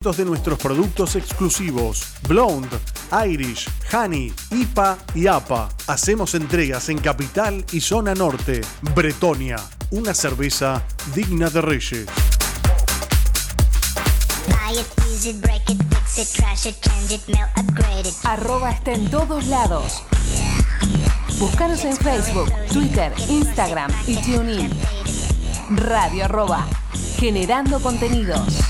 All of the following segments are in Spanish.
de nuestros productos exclusivos Blonde, Irish, Honey, IPA y APA. Hacemos entregas en Capital y Zona Norte. Bretonia, una cerveza digna de reyes. Arroba está en todos lados. Búscanos en Facebook, Twitter, Instagram y TuneIn. Radio arroba, generando contenidos.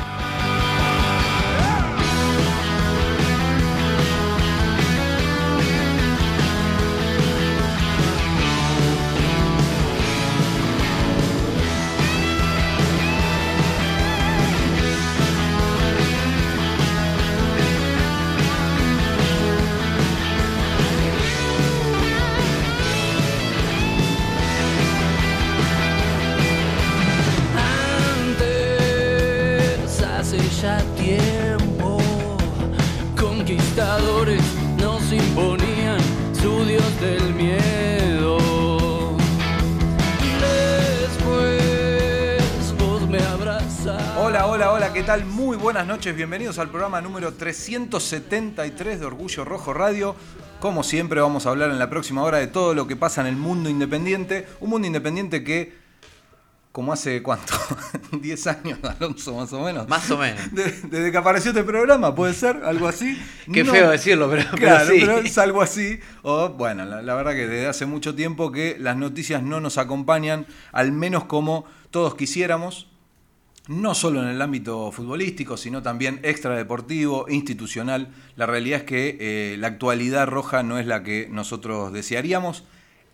Buenas noches, bienvenidos al programa número 373 de Orgullo Rojo Radio. Como siempre vamos a hablar en la próxima hora de todo lo que pasa en el mundo independiente. Un mundo independiente que, como hace cuánto, 10 años, Alonso, más o menos. Más o menos. De- desde que apareció este programa, ¿puede ser? ¿Algo así? Qué No- feo decirlo, pero, pero Claro, sí. pero es algo así. O, bueno, la, la verdad que desde hace mucho tiempo que las noticias no nos acompañan, al menos como todos quisiéramos, no solo en el ámbito futbolístico, sino también extradeportivo, institucional. La realidad es que eh, la actualidad roja no es la que nosotros desearíamos.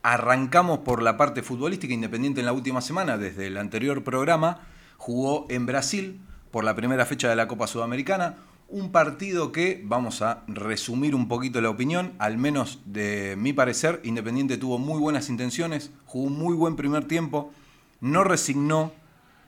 Arrancamos por la parte futbolística independiente en la última semana, desde el anterior programa, jugó en Brasil por la primera fecha de la Copa Sudamericana. Un partido que, vamos a resumir un poquito la opinión, al menos de mi parecer, Independiente tuvo muy buenas intenciones, jugó un muy buen primer tiempo, no resignó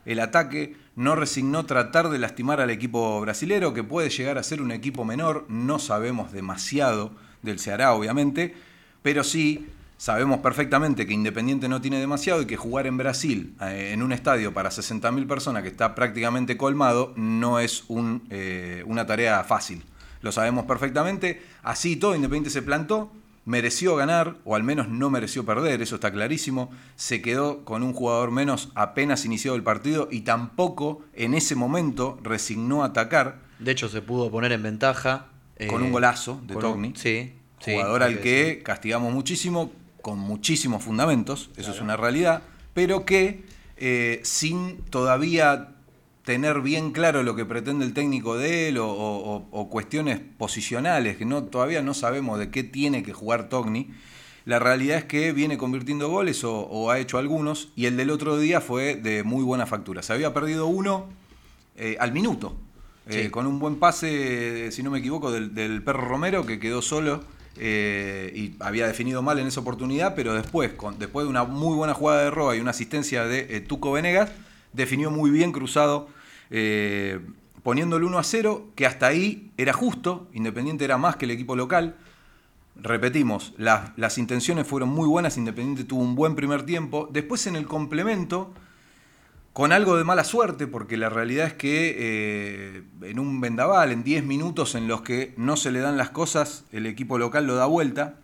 el ataque, no resignó tratar de lastimar al equipo brasilero, que puede llegar a ser un equipo menor, no sabemos demasiado del Ceará, obviamente, pero sí sabemos perfectamente que Independiente no tiene demasiado y que jugar en Brasil, eh, en un estadio para 60.000 personas que está prácticamente colmado, no es eh, una tarea fácil. Lo sabemos perfectamente, así todo Independiente se plantó, mereció ganar, o al menos no mereció perder, eso está clarísimo. Se quedó con un jugador menos apenas iniciado el partido y tampoco en ese momento resignó a atacar De hecho, se pudo poner en ventaja. eh, con un golazo de Togni. Sí. jugador al que castigamos muchísimo, con muchísimos fundamentos, eso es una realidad, pero que eh, sin todavía tener bien claro lo que pretende el técnico de él o, o- o cuestiones posicionales, que no, todavía no sabemos de qué tiene que jugar Togni. La realidad es que viene convirtiendo goles o, o ha hecho algunos, y el del otro día fue de muy buena factura. Se había perdido uno eh, al minuto, eh, Sí. con un buen pase, si no me equivoco, del, del perro Romero, que quedó solo eh, y había definido mal en esa oportunidad, pero después, con, después de una muy buena jugada de Roa y una asistencia de Tuco Venegas, definió muy bien cruzado, eh, poniendo el 1 a 0, que hasta ahí era justo, Independiente era más que el equipo local. Repetimos, las, las intenciones fueron muy buenas, Independiente tuvo un buen primer tiempo. Después en el complemento, con algo de mala suerte, porque la realidad es que eh, en un vendaval, en 10 minutos en los que no se le dan las cosas, el equipo local lo da vuelta.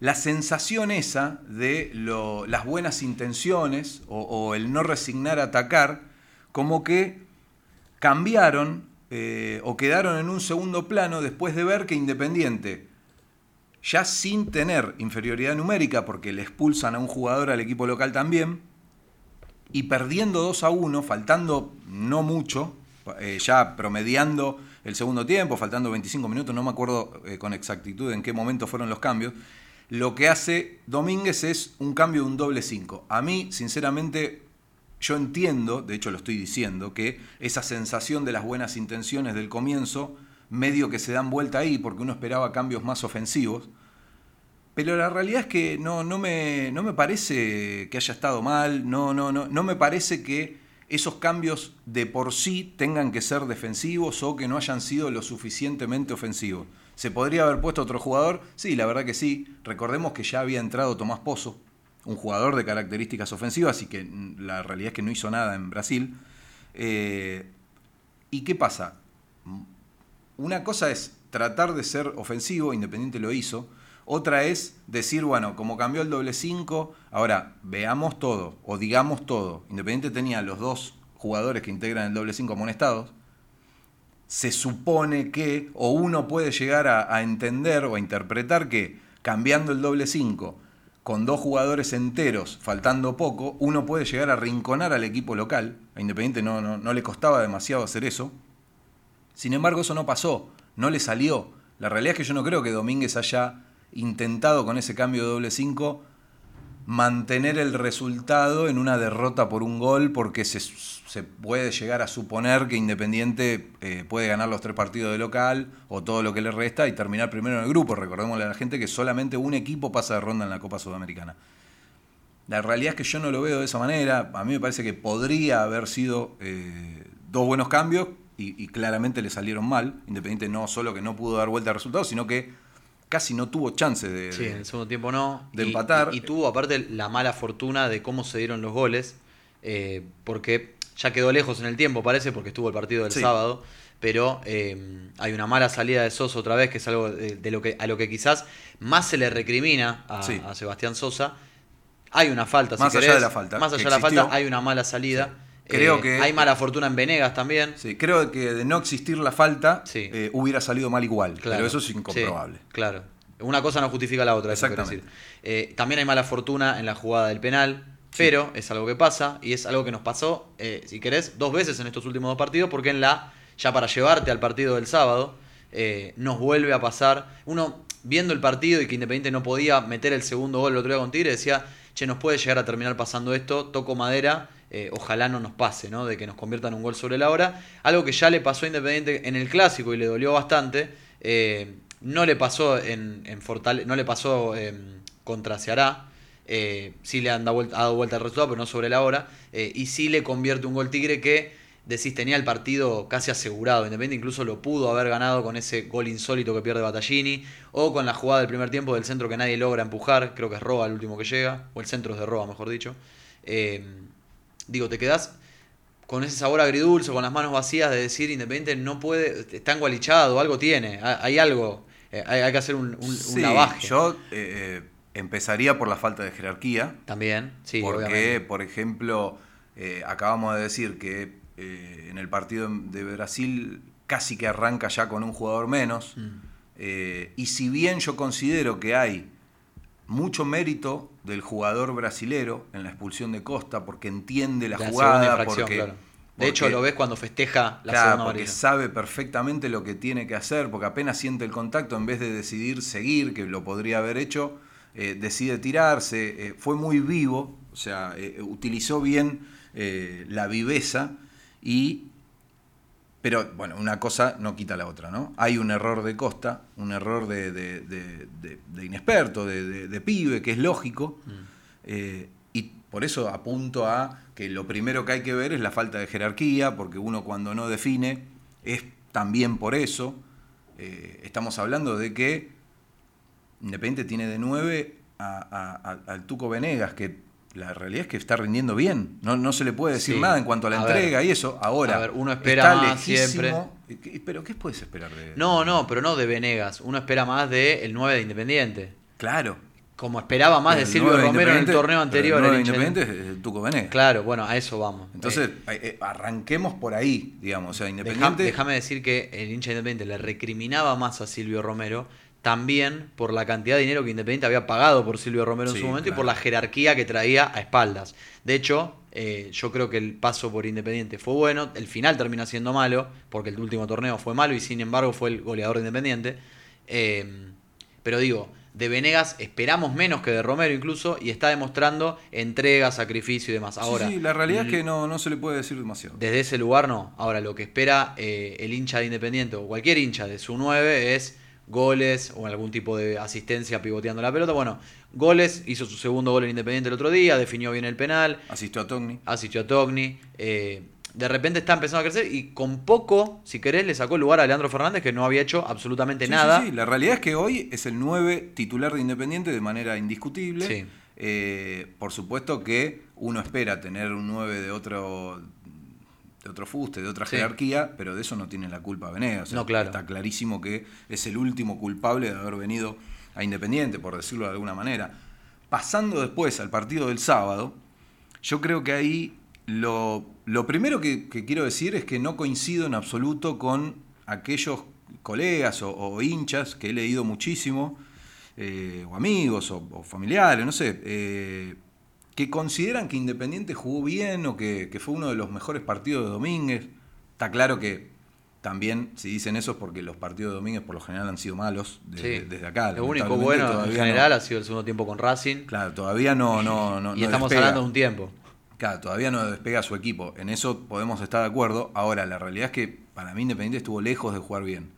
la sensación esa de las buenas intenciones o, o el no resignar a atacar, como que cambiaron eh, o quedaron en un segundo plano después de ver que Independiente, ya sin tener inferioridad numérica, porque le expulsan a un jugador al equipo local también, y perdiendo 2 a 1, faltando no mucho, eh, ya promediando el segundo tiempo, faltando 25 minutos, no me acuerdo eh, con exactitud en qué momento fueron los cambios, lo que hace Domínguez es un cambio de un doble 5. A mí, sinceramente, yo entiendo, de hecho lo estoy diciendo, que esa sensación de las buenas intenciones del comienzo, medio que se dan vuelta ahí, porque uno esperaba cambios más ofensivos, pero la realidad es que no, no, me, no me parece que haya estado mal, no, no, no, no me parece que esos cambios de por sí tengan que ser defensivos o que no hayan sido lo suficientemente ofensivos. ¿Se podría haber puesto otro jugador? Sí, la verdad que sí. Recordemos que ya había entrado Tomás Pozo, un jugador de características ofensivas y que la realidad es que no hizo nada en Brasil. Eh, ¿Y qué pasa? Una cosa es tratar de ser ofensivo, Independiente lo hizo. Otra es decir, bueno, como cambió el doble 5, ahora veamos todo o digamos todo. Independiente tenía los dos jugadores que integran el doble 5 amonestados. Se supone que, o uno puede llegar a, a entender o a interpretar que cambiando el doble 5 con dos jugadores enteros, faltando poco, uno puede llegar a rinconar al equipo local. A Independiente no, no, no le costaba demasiado hacer eso. Sin embargo, eso no pasó, no le salió. La realidad es que yo no creo que Domínguez haya intentado con ese cambio de doble 5 mantener el resultado en una derrota por un gol porque se, se puede llegar a suponer que Independiente eh, puede ganar los tres partidos de local o todo lo que le resta y terminar primero en el grupo. Recordémosle a la gente que solamente un equipo pasa de ronda en la Copa Sudamericana. La realidad es que yo no lo veo de esa manera. A mí me parece que podría haber sido eh, dos buenos cambios y, y claramente le salieron mal. Independiente no solo que no pudo dar vuelta al resultado, sino que casi no tuvo chance de, Sí, en el segundo tiempo no. de Y- empatar. Y, y tuvo aparte la mala fortuna de cómo se dieron los goles, eh, porque ya quedó lejos en el tiempo, parece, porque estuvo el partido del Sí. sábado, pero eh, hay una mala salida de Sosa otra vez, que es algo de, de lo que, a lo que quizás más se le recrimina a, Sí. a Sebastián Sosa. Hay una falta, si Más allá querés. de la falta, Más allá de la falta, hay una mala salida. Creo Eh, que- Hay mala fortuna en Venegas también. Sí, creo que de no existir la falta Sí. eh, hubiera salido mal igual, Claro. pero eso es Sí, incomprobable. claro. Una cosa no justifica la otra, eso Exactamente. decir. Eh, también hay mala fortuna en la jugada del penal, pero es algo que pasa y es algo que nos pasó, eh, si querés, dos veces en estos últimos dos partidos, porque en la, ya para llevarte al partido del sábado, eh, nos vuelve a pasar. Uno, viendo el partido y que Independiente no podía meter el segundo gol el otro día con Tigre, decía, che, nos puede llegar a terminar pasando esto, toco madera. eh, ojalá no nos pase, ¿no? De que nos conviertan un gol sobre la hora. Algo que ya le pasó a Independiente en el clásico y le dolió bastante. eh, no le pasó en, en no le pasó em, contra Ceará. Eh, sí le han dado vuelta, ha dado vuelta el resultado, pero no sobre la hora. eh, y sí le convierte un gol Tigre que decís tenía el partido casi asegurado. Independiente incluso lo pudo haber ganado con ese gol insólito que pierde Battaglini. O con la jugada del primer tiempo del centro que nadie logra empujar. Creo que es Roa el último que llega. O el centro es de Roa, mejor dicho. Eh, digo, te quedás con ese sabor agridulce, con las manos vacías de decir Independiente no puede, está engualichado, algo tiene, ha- hay algo, eh, hay, que hacer un, un- lavaje. yo eh, empezaría por la falta de jerarquía, También, sí, porque, obviamente. por ejemplo, eh, acabamos de decir que eh, en el partido de Brasil casi que arranca ya con un jugador menos, Mm. eh, y si bien yo considero que hay mucho mérito del jugador brasilero en la expulsión de Costa, porque entiende la, La jugada, porque, claro. De hecho, lo ves cuando festeja la Claro, segunda porque amarilla. sabe perfectamente lo que tiene que hacer, porque apenas siente el contacto, en vez de decidir seguir, que lo podría haber hecho, eh, decide tirarse. eh, fue muy vivo, o sea, eh, utilizó bien la viveza y... Pero bueno, una cosa no quita la otra, ¿no? Hay un error de Costa, un error de, de- de- de- de inexperto, de, pibe, que es lógico. Eh, y por eso apunto a que lo primero que hay que ver es la falta de jerarquía, porque uno cuando no define es también por eso. Eh, estamos hablando de que Independiente tiene de 9 a- al Tuco Venegas, que la realidad es que está rindiendo bien. No, no se le puede decir Sí. nada en cuanto a la A entrega ver. y eso. Ahora, A ver, uno espera más. ¿Qué- ¿Pero qué puedes esperar de No, no, pero no de Venegas. Uno espera más de el 9 de Independiente. Claro, como esperaba más de El Silvio Romero en el torneo anterior. El el nueve hincha- Independiente es el Tuco Venegas. Claro, bueno, a eso vamos. Entonces, Eh, eh, eh, arranquemos por ahí, digamos. O sea, Independiente. Déjame decir que el hincha independiente le recriminaba más a Silvio Romero también por la cantidad de dinero que Independiente había pagado por Silvio Romero en Sí, su momento y por la jerarquía que traía a espaldas. De hecho, eh, yo creo que el paso por Independiente fue bueno, el final termina siendo malo, porque el último torneo fue malo y sin embargo fue el goleador de Independiente. Eh, pero digo, de Venegas esperamos menos que de Romero incluso y está demostrando entrega, sacrificio y demás. Sí, Ahora, sí, la realidad es que no, no se le puede decir demasiado. desde ese lugar no. Ahora, lo que espera eh, el hincha de Independiente o cualquier hincha de su 9 es goles o algún tipo de asistencia pivoteando la pelota. Bueno, goles, hizo su segundo gol en Independiente el otro día, definió bien el penal, Asistió a Togni. asistió a Togni. eh, de repente está empezando a crecer y con poco, si querés, le sacó el lugar a Leandro Fernández que no había hecho absolutamente Sí, nada. sí, sí. La realidad es que hoy es el 9 titular de Independiente de manera indiscutible. Sí. Eh, por supuesto que uno espera tener un 9 de otro de otro fuste, de otra Sí. jerarquía, pero de eso no tiene la culpa Venegas. O sea, No, claro. Está clarísimo que es el último culpable de haber venido a Independiente, por decirlo de alguna manera. Pasando después al partido del sábado, yo creo que ahí lo, lo primero que, que quiero decir es que no coincido en absoluto con aquellos colegas o, o hinchas que he leído muchísimo, eh, o amigos o, o familiares, no sé, eh, que consideran que Independiente jugó bien o que, que fue uno de los mejores partidos de Domínguez. Está claro que también si dicen eso es porque los partidos de Domínguez por lo general han sido malos de- Sí. desde acá. Lo único bueno en no- general ha sido el segundo tiempo con Racing. Claro, todavía no, no, no y no estamos despega. hablando de un tiempo. Claro, todavía no despega su equipo. En eso podemos estar de acuerdo. Ahora, la realidad es que para mí Independiente estuvo lejos de jugar bien.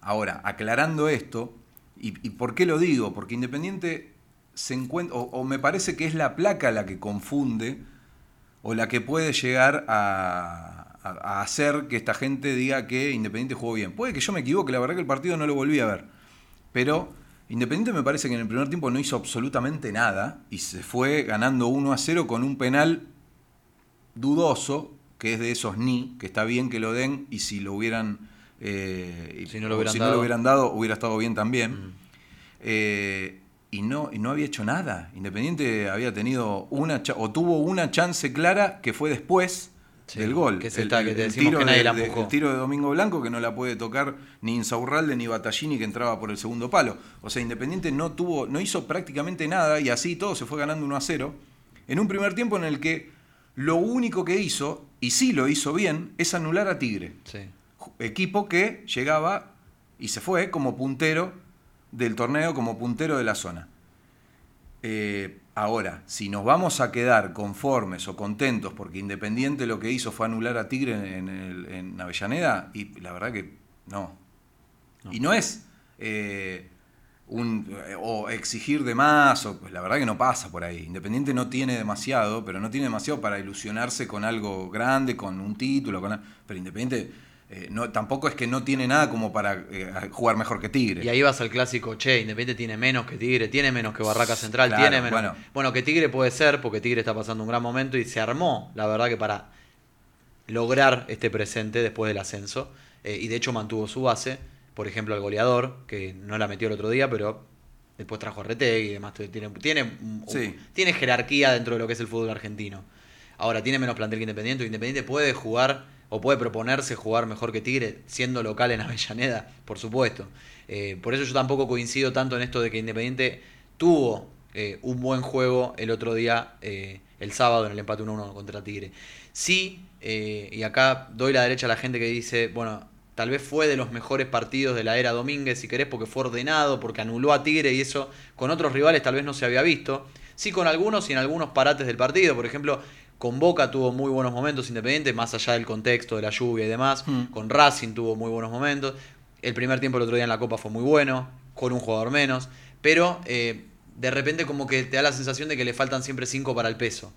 Ahora, aclarando esto, ¿y, y por qué lo digo? Porque Independiente se encuentra, o, o me parece que es la placa la que confunde o la que puede llegar a, a- a hacer que esta gente diga que Independiente jugó bien. Puede que yo me equivoque, la verdad que el partido no lo volví a ver. Pero Independiente me parece que en el primer tiempo no hizo absolutamente nada y se fue ganando 1 a 0 con un penal dudoso, que es de esos ni, que está bien que lo den y si lo hubieran, eh, Si no lo hubieran si dado. no lo hubieran dado, hubiera estado bien también. Mm. Eh, y no, y no había hecho nada. Independiente había tenido una o tuvo una chance clara que fue después Sí, del gol. que es esta que te tiro que nadie de- la de- el tiro de Domingo Blanco que no la puede tocar ni Insaurralde ni Battaglini que entraba por el segundo palo. O sea, Independiente no tuvo, no hizo prácticamente nada y así todo se fue ganando 1 a 0. En un primer tiempo en el que lo único que hizo, y sí lo hizo bien, es anular a Tigre Sí. equipo que llegaba y se fue como puntero del torneo, como puntero de la zona. Eh, ahora, si nos vamos a quedar conformes o contentos porque Independiente lo que hizo fue anular a Tigre en, en el- en Avellaneda, y la verdad que no. Y no es eh, un, o exigir de más, o, pues la verdad que no pasa por ahí. Independiente no tiene demasiado, pero no tiene demasiado para ilusionarse con algo grande, con un título, con, pero Independiente eh, no, tampoco es que no tiene nada como para eh, jugar mejor que Tigre. Y ahí vas al clásico, che, Independiente tiene menos que Tigre, tiene menos que Barraca Central, Claro, tiene menos. bueno. Bueno. que Tigre puede ser, porque Tigre está pasando un gran momento y se armó, la verdad que para lograr este presente después del ascenso. eh, y de hecho mantuvo su base, por ejemplo, al goleador, que no la metió el otro día, pero después trajo a Retegui y demás. Tiene, tiene, Sí. tiene jerarquía dentro de lo que es el fútbol argentino. Ahora, tiene menos plantel que Independiente. Independiente puede jugar o puede proponerse jugar mejor que Tigre, siendo local en Avellaneda, por supuesto. Eh, por eso yo tampoco coincido tanto en esto de que Independiente tuvo eh, un buen juego el otro día, eh, el sábado, en el empate 1-1 contra Tigre. Sí, eh, y acá doy la derecha a la gente que dice, bueno, tal vez fue de los mejores partidos de la era Domínguez, si querés, porque fue ordenado, porque anuló a Tigre y eso con otros rivales tal vez no se había visto. Sí, con algunos y en algunos parates del partido. Por ejemplo, con Boca tuvo muy buenos momentos Independiente, más allá del contexto de la lluvia y demás. Mm. Con Racing tuvo muy buenos momentos. El primer tiempo el otro día en la Copa fue muy bueno, con un jugador menos. Pero eh, de repente como que te da la sensación de que le faltan siempre cinco para el peso.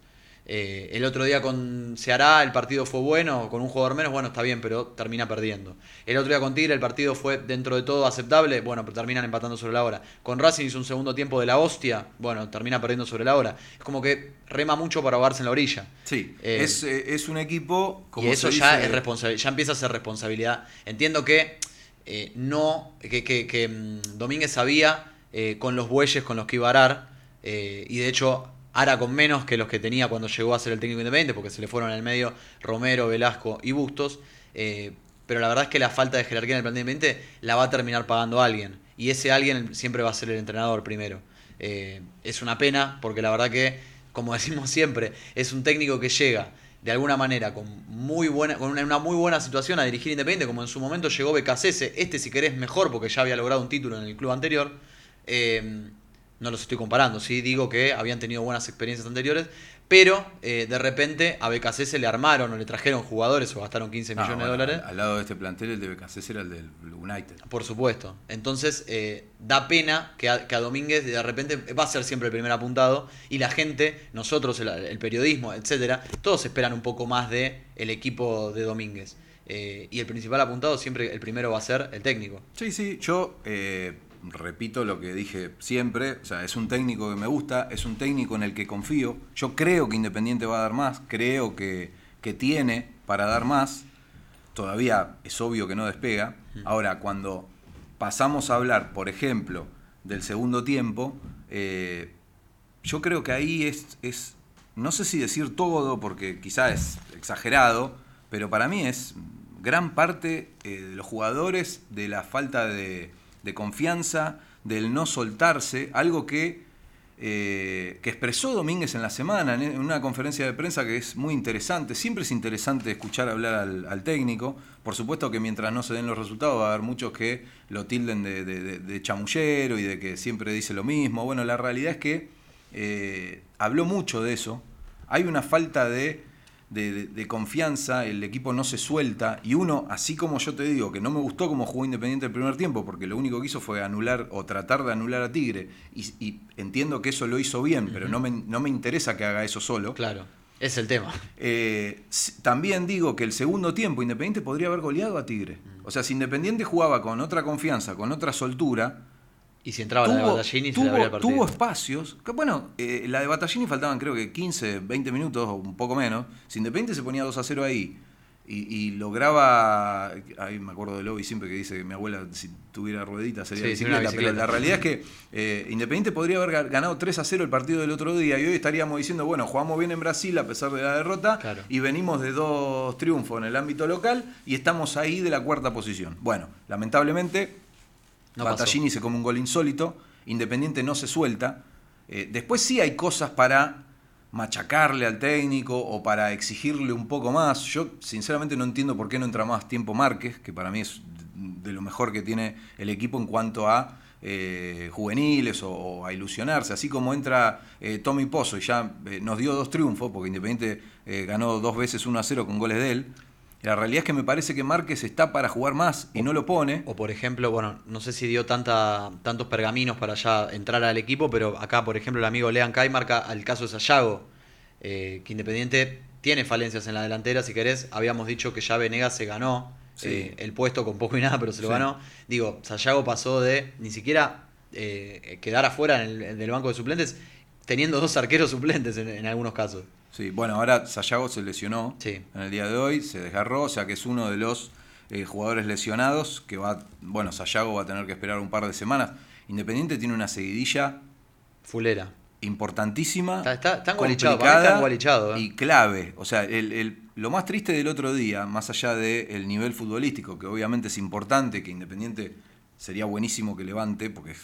Eh, el otro día con Ceará el partido fue bueno, con un jugador menos, bueno, está bien, pero termina perdiendo. El otro día con Tigre el partido fue dentro de todo aceptable, bueno, pero terminan empatando sobre la hora. Con Racing hizo un segundo tiempo de la hostia, bueno, termina perdiendo sobre la hora. Es como que rema mucho para ahogarse en la orilla. Sí, Eh, es, eh, es un equipo como y eso ya es responsabilidad, ya empieza a ser responsabilidad. Entiendo que eh, no, que, que- que, mm, Domínguez sabía con los bueyes con los que iba a arar, y de hecho hará con menos que los que tenía cuando llegó a ser el técnico independiente, porque se le fueron el medio Romero, Velasco y Bustos. eh, pero la verdad es que la falta de jerarquía en el plantel independiente la va a terminar pagando alguien. Y ese alguien siempre va a ser el entrenador primero. Eh, es una pena, porque la verdad que, como decimos siempre, es un técnico que llega de alguna manera con muy buena con una, una muy buena situación a dirigir Independiente, como en su momento llegó Becasese, este si querés mejor porque ya había logrado un título en el club anterior. Eh, no los estoy comparando, sí digo que habían tenido buenas experiencias anteriores, pero eh, de repente a Becasese le armaron o le trajeron jugadores o gastaron 15 Ah, millones bueno, de dólares. Al, al lado de este plantel, el de BKC era el del United. Por supuesto. Entonces, eh, da pena que a, que a Domínguez de repente va a ser siempre el primer apuntado y la gente, nosotros, el, el periodismo, etcétera, todos esperan un poco más de el equipo de Domínguez. Eh, y el principal apuntado siempre, el primero va a ser el técnico. Sí, sí, yo eh, repito lo que dije siempre, o sea, es un técnico que me gusta, es un técnico en el que confío, yo creo que Independiente va a dar más, creo que, que tiene para dar más, todavía es obvio que no despega, ahora cuando pasamos a hablar, por ejemplo, del segundo tiempo, eh, yo creo que ahí es, es, no sé si decir todo, porque quizá es exagerado, pero para mí es gran parte eh, de los jugadores, de la falta de, de confianza, del no soltarse, algo que, eh, que expresó Domínguez en la semana, en una conferencia de prensa que es muy interesante. Siempre es interesante escuchar hablar al, técnico. Por supuesto que mientras no se den los resultados va a haber muchos que lo tilden de, de- de- de chamullero y de que siempre dice lo mismo. Bueno, la realidad es que eh, habló mucho de eso. Hay una falta de, de- de- de confianza, el equipo no se suelta y uno, así como yo te digo, que no me gustó como jugó Independiente el primer tiempo, porque lo único que hizo fue anular o tratar de anular a Tigre, y, y entiendo que eso lo hizo bien, pero no me, no me interesa que haga eso solo. Claro, es el tema. Eh, también digo que el segundo tiempo Independiente podría haber goleado a Tigre. O sea, si Independiente jugaba con otra confianza, con otra soltura, Y si entraba la de Batallini, se le abría el tuvo, partido. tuvo espacios. Que, bueno, eh, la de Battaglini faltaban creo que 15, 20 minutos o un poco menos. Si Independiente se ponía 2 a 0 ahí y, y lograba. Ahí me acuerdo de Lobby siempre que dice que mi abuela, si tuviera rueditas, sería Sí, bicicleta, bicicleta. Pero la realidad es que eh, Independiente podría haber ga- ganado 3 a 0 el partido del otro día y hoy estaríamos diciendo, bueno, jugamos bien en Brasil a pesar de la derrota Claro. y venimos de dos triunfos en el ámbito local y estamos ahí de la cuarta posición. Bueno, lamentablemente No pasó. Battaglini se come un gol insólito, Independiente no se suelta. Eh, después sí hay cosas para machacarle al técnico o para exigirle un poco más. Yo sinceramente no entiendo por qué no entra más tiempo Márquez, que para mí es de lo mejor que tiene el equipo en cuanto a eh, juveniles o, a ilusionarse. Así como entra eh, Tommy Pozo y ya nos dio dos triunfos, porque Independiente ganó dos veces 1 a 0 con goles de él. La realidad es que me parece que Márquez está para jugar más y no lo pone. O por ejemplo, bueno, no sé si dio tanta, tantos pergaminos para ya entrar al equipo, pero acá, por ejemplo, el amigo Lean Kai marca el caso de Sayago, eh, que Independiente tiene falencias en la delantera, si querés, habíamos dicho que ya Venegas se ganó Sí. eh, el puesto con poco y nada, pero se lo Sí. ganó. Digo, Sayago pasó de ni siquiera eh, quedar afuera en el, del banco de suplentes, teniendo dos arqueros suplentes en, en algunos casos. Sí, bueno, ahora Sayago se lesionó Sí. en el día de hoy, se desgarró, o sea que es uno de los eh, jugadores lesionados que va, bueno, Sayago va a tener que esperar un par de semanas. Independiente tiene una seguidilla Fulera. importantísima, Está- está- está complicada ¿eh? y clave. O sea, el- el- lo más triste del otro día, más allá del nivel futbolístico, que obviamente es importante, que Independiente sería buenísimo que levante, porque es,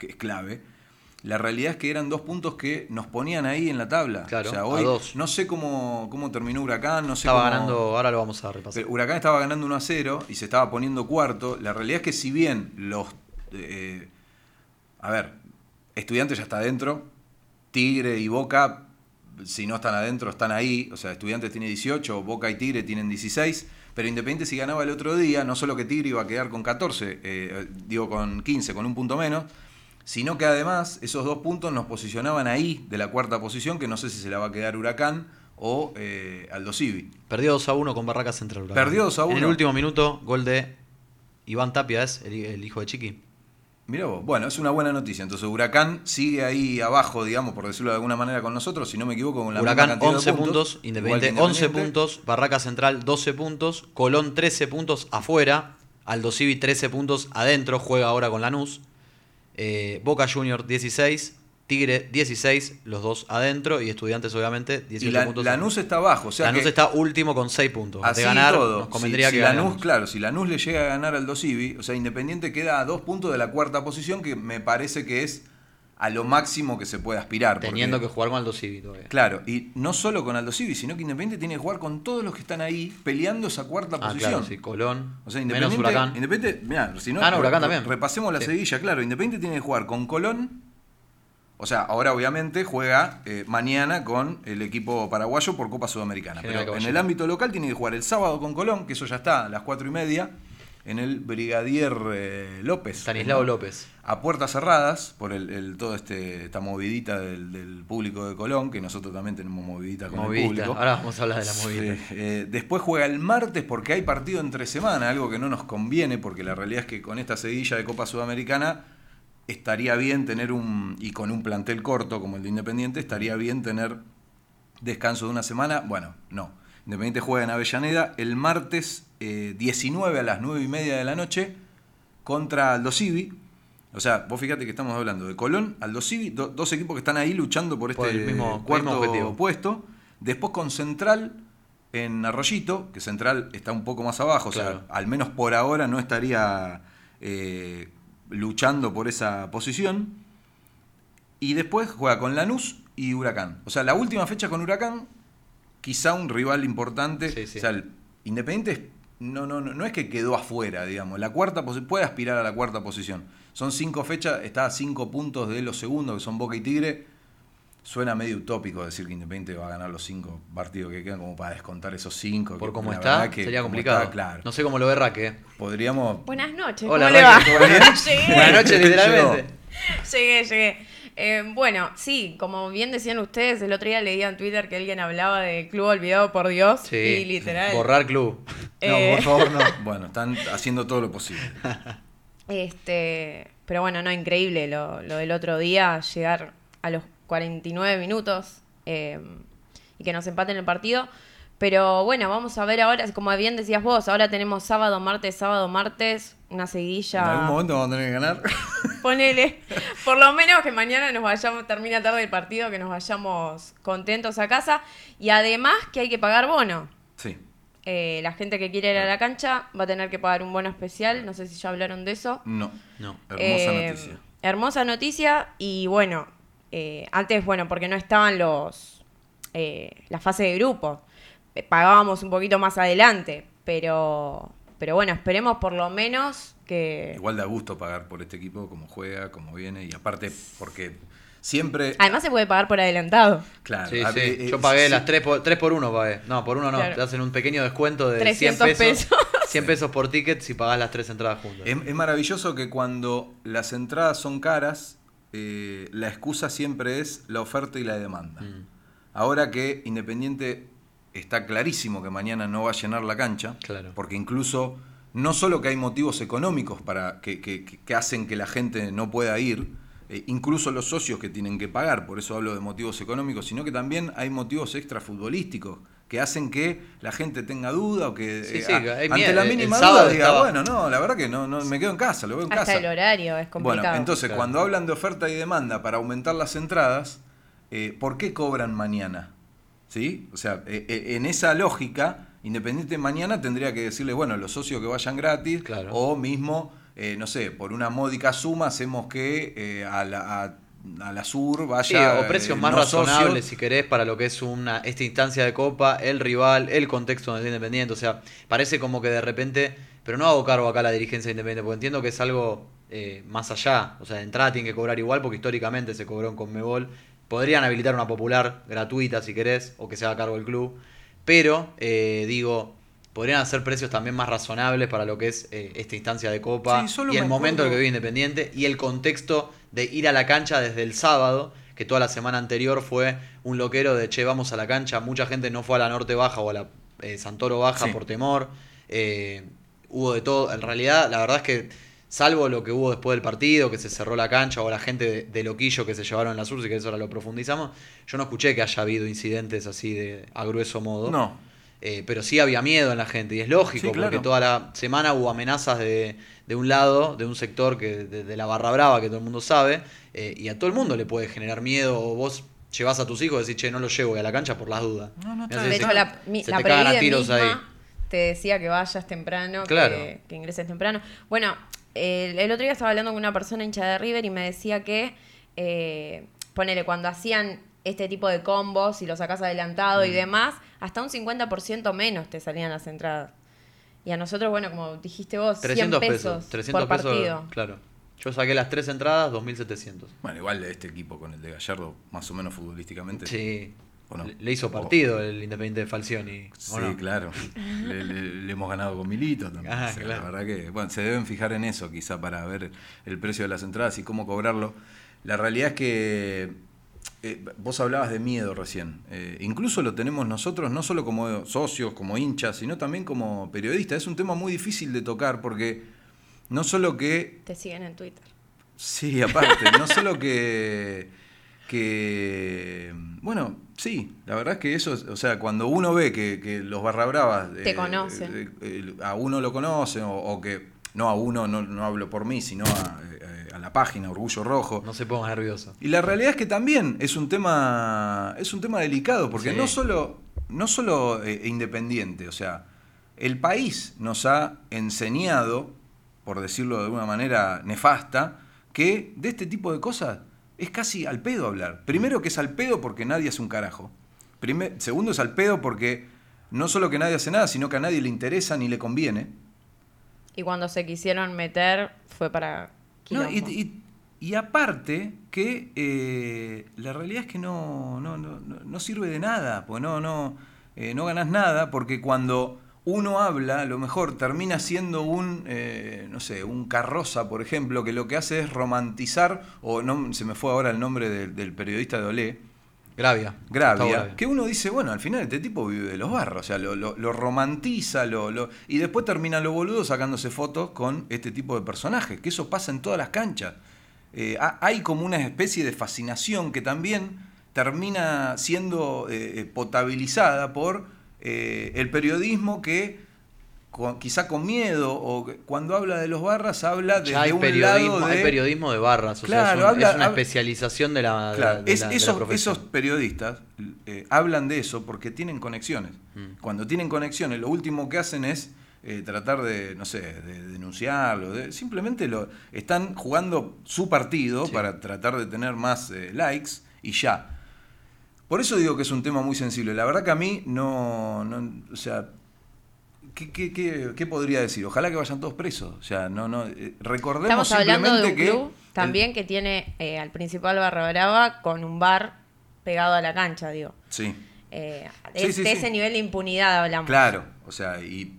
es clave, la realidad es que eran dos puntos que nos ponían ahí en la tabla. Claro, o sea, a hoy dos. no sé cómo, cómo terminó Huracán, no sé Estaba cómo- ganando, ahora lo vamos a repasar. pero Huracán estaba ganando 1 a 0 y se estaba poniendo cuarto. La realidad es que si bien los... eh, a ver, Estudiantes ya está adentro, Tigre y Boca, si no están adentro, están ahí. O sea, Estudiantes tiene 18, Boca y Tigre tienen 16. Pero Independiente si ganaba el otro día, no solo que Tigre iba a quedar con 14, eh, digo con 15, con un punto menos, sino que además esos dos puntos nos posicionaban ahí de la cuarta posición, que no sé si se la va a quedar Huracán o eh, Aldo Civi. Perdió 2 a 1 con Barracas Central. Huracán. Perdió 2 a En el 1. último minuto, gol de Iván Tapia, es el, el hijo de Chiqui. Mirá vos, bueno, es una buena noticia. Entonces Huracán sigue ahí abajo, digamos, por decirlo de alguna manera con nosotros, si no me equivoco, con la Huracán misma cantidad 11 de puntos, igual que Independiente 11 puntos, Barraca Central 12 puntos, Colón 13 puntos afuera, Aldo Civi 13 puntos adentro, juega ahora con Lanús, eh, Boca Junior 16, Tigre 16, los dos adentro, y Estudiantes obviamente 18 Y la, puntos. Lanús está abajo. O sea Lanús que está último con 6 puntos. así de ganar, todo. nos convendría si, que si Lanús, claro, si Lanús le llega a ganar al Dosivi, o sea, Independiente queda a dos puntos de la cuarta posición, que me parece que es a lo máximo que se puede aspirar. porque- Teniendo que jugar con Aldo Civi todavía. Claro, y no solo con Aldo Civi, sino que Independiente tiene que jugar con todos los que están ahí peleando esa cuarta Ah, posición. claro, sí, Colón. O sea, menos Independiente, Huracán. Independiente, mirá, si no, Ah, no, Huracán re- también. repasemos la Sí. seguilla, claro. Independiente tiene que jugar con Colón. O sea, ahora obviamente juega eh, mañana con el equipo paraguayo por Copa Sudamericana. General Pero en el ámbito local tiene que jugar el sábado con Colón, que eso ya está a las cuatro y media, en el Brigadier eh, López. Stanislao. López. A puertas cerradas, por el, el- todo este esta movidita del, del público de Colón, que nosotros también tenemos movidita con el Movidita. público. Ahora vamos a hablar de la Sí, movidita. eh, después juega el martes porque hay partido entre semana, algo que no nos conviene, porque la realidad es que con esta seguilla de Copa Sudamericana estaría bien tener un, y con un plantel corto como el de Independiente, estaría bien tener descanso de una semana. Bueno, no. Independiente juega en Avellaneda el martes eh, 19 a las 9 y media de la noche contra Aldo Civi. O sea, vos fíjate que estamos hablando de Colón, Aldo Civi, do- dos equipos que están ahí luchando por este Por el mismo- cuarto mismo objetivo. puesto. Después con Central en Arroyito, que Central está un poco más abajo, o sea, al menos por ahora no estaría eh, luchando por esa posición. Y después juega con Lanús y Huracán. O sea, la última fecha con Huracán, quizá un rival importante. Sí, sí. O sea, el Independiente es- no, no, no, no es que quedó afuera, digamos. La cuarta puede aspirar a la cuarta posición. Son cinco fechas, está a cinco puntos de los segundos, que son Boca y Tigre. Suena medio utópico decir que Independiente va a ganar los cinco partidos que quedan como para descontar esos cinco. Por cómo está, que sería complicado. está, claro. No sé cómo lo ve Raque. Podríamos. Buenas noches, Hola, ¿cómo. Buenas noches, literalmente. Llegué, llegué. Eh, bueno, sí, como bien decían ustedes, el otro día leía en Twitter que alguien hablaba de Club Olvidado por Dios. Sí. Y literal. Borrar club. Eh. No, por favor, no. Bueno, están haciendo todo lo posible. Este, pero bueno, no, increíble lo, lo del otro día, llegar a los 49 minutos eh, y que nos empaten el partido. Pero bueno, vamos a ver ahora, como bien decías vos, ahora tenemos sábado, martes, sábado, martes, una En seguidilla. algún momento vamos a tener que ganar. Ponele, por lo menos que mañana nos vayamos, termina tarde el partido, que nos vayamos contentos a casa. Y además que hay que pagar bono. Sí. Eh, la gente que quiere ir a la cancha va a tener que pagar un bono especial, no sé si ya hablaron de eso. No. No. Hermosa Eh, noticia. Hermosa noticia y bueno, eh, antes, bueno, porque no estaban los eh, la fase de grupo, pagábamos un poquito más adelante, pero, pero bueno, esperemos por lo menos que... Igual da gusto pagar por este equipo, como juega, como viene, y aparte porque siempre... Además se puede pagar por adelantado. Claro, Sí, a- sí. eh, Yo eh, pagué sí, las 3 por, 3 por 1 pagué. No, por 1 no. Claro. Te hacen un pequeño descuento de 300 100 pesos. pesos. 100 pesos por ticket si pagás las tres entradas juntas. Es, es maravilloso que cuando las entradas son caras, eh, la excusa siempre es la oferta y la demanda. Mm. Ahora que Independiente está clarísimo que mañana no va a llenar la cancha, Claro. porque incluso no solo que hay motivos económicos para que, que- que hacen que la gente no pueda ir, eh, incluso los socios que tienen que pagar, por eso hablo de motivos económicos, sino que también hay motivos extrafutbolísticos que hacen que la gente tenga duda o que Sí, eh, sí, ante miedo. la mínima duda diga, estaba- bueno, no, la verdad que no, no me quedo en casa, lo veo en Hasta casa. el horario es complicado. Bueno, entonces Claro. cuando hablan de oferta y demanda para aumentar las entradas, eh, ¿por qué cobran mañana? ¿Sí? O sea, eh, eh, en esa lógica, Independiente mañana tendría que decirle, bueno, los socios que vayan gratis, Claro. o mismo, eh, no sé, por una módica suma hacemos que eh, a, la, a, a la sur Sí, vaya... o precios eh, más no razonables, socios. si querés, para lo que es una esta instancia de Copa, el rival, el contexto del Independiente. O sea, parece como que de repente. Pero no hago cargo acá a la dirigencia de Independiente, porque entiendo que es algo eh, más allá. O sea, de entrada tienen que cobrar igual, porque históricamente se cobró en Conmebol. Podrían habilitar una popular gratuita, si querés, o que se haga cargo el club. Pero, eh, digo, podrían hacer precios también más razonables para lo que es eh, esta instancia de Copa Sí, solo y el me momento en el que vive Independiente y el contexto de ir a la cancha desde el sábado, que toda la semana anterior fue un loquero de che, vamos a la cancha. Mucha gente no fue a la Norte Baja o a la eh, Santoro Baja Sí. por temor. Eh, hubo de todo. En realidad, la verdad es que, salvo lo que hubo después del partido, que se cerró la cancha, o la gente de, de loquillo que se llevaron en la sur, si que eso ahora lo profundizamos, yo no escuché que haya habido incidentes así de a grueso modo. No, eh, pero sí había miedo en la gente, y es lógico, Sí, claro. porque toda la semana hubo amenazas de, de un lado, de un sector que de, de la barra brava, que todo el mundo sabe, eh, y a todo el mundo le puede generar miedo, o vos llevas a tus hijos y decís, che, no lo llevo a la cancha por las dudas. No, no, hace De hecho, la, mi- se la te cagan a previde tiros misma ahí. te decía que vayas temprano, Claro. que, que ingreses temprano. Bueno, el, el otro día estaba hablando con una persona hincha de River y me decía que, eh, ponele, cuando hacían este tipo de combos y lo sacás adelantado Mm. y demás, hasta un 50% menos te salían las entradas. Y a nosotros, bueno, como dijiste vos, 300 100 pesos, pesos, 300 por pesos, partido. claro. Yo saqué las tres entradas, 2.700. Bueno, igual de este equipo con el de Gallardo, más o menos futbolísticamente. Sí. Le- Le hizo O- partido el Independiente de Falcioni. ¿o Sí, no? claro. Le, le- le hemos ganado con Milito también. Ah, O sea, claro. La verdad que, bueno, se deben fijar en eso quizá para ver el precio de las entradas y cómo cobrarlo. La realidad es que eh, vos hablabas de miedo recién. Eh, incluso lo tenemos nosotros, no solo como socios, como hinchas, sino también como periodistas. Es un tema muy difícil de tocar porque no solo que Te siguen en Twitter. Sí, aparte, no solo que, que, bueno, sí, la verdad es que eso, es- o sea, cuando uno ve que, que los barra bravas Te conocen. eh, eh, a uno lo conocen, o, o que, no a uno, no, no hablo por mí, sino a, eh, a la página, Orgullo Rojo. No se ponga nervioso. Y la realidad es que también es un tema, es un tema delicado, porque Sí. no solo, no solo eh, independiente, o sea, el país nos ha enseñado, por decirlo de alguna manera nefasta, que de este tipo de cosas es casi al pedo hablar. Primero que es al pedo porque nadie hace un carajo. Primer- segundo es al pedo porque no solo que nadie hace nada, sino que a nadie le interesa ni le conviene. Y cuando se quisieron meter fue para No, y, y- y aparte que eh, la realidad es que no, no, no, no- no sirve de nada, pues no, no, eh, no ganás nada, porque cuando uno habla, a lo mejor termina siendo un, eh, no sé, un carroza, por ejemplo, que lo que hace es romantizar, o no se me fue ahora el nombre del, del periodista de Olé, Gravia. Gravia, que uno dice, bueno, al final este tipo vive de los barros, o sea, lo, lo- lo romantiza, lo, lo- y después termina lo boludo sacándose fotos con este tipo de personajes, que eso pasa en todas las canchas. Eh, ha- hay como una especie de fascinación que también termina siendo eh, potabilizada por eh, el periodismo que con- quizá con miedo o cuando habla de los barras habla Ya hay un periodismo, lado de hay periodismo de barras, o Claro, sea, es, un- habla- es una especialización de la, de Claro, la- de es- la- de la esos, profesión. esos periodistas eh, hablan de eso porque tienen conexiones. Mm. Cuando tienen conexiones, lo último que hacen es eh, tratar de, no sé, de denunciarlo. de- simplemente lo están jugando su partido Sí. para tratar de tener más eh, likes y ya. Por eso digo que es un tema muy sensible. La verdad que a mí no, no o sea, ¿qué, qué, qué- qué podría decir? Ojalá que vayan todos presos. O sea, no, no, eh, recordemos Estamos hablando de un simplemente que club también que tiene eh, al principal Barra Brava con un bar pegado a la cancha, digo. Sí. Eh, Sí, de, sí, de sí. ese nivel de impunidad hablamos. Claro, o sea, y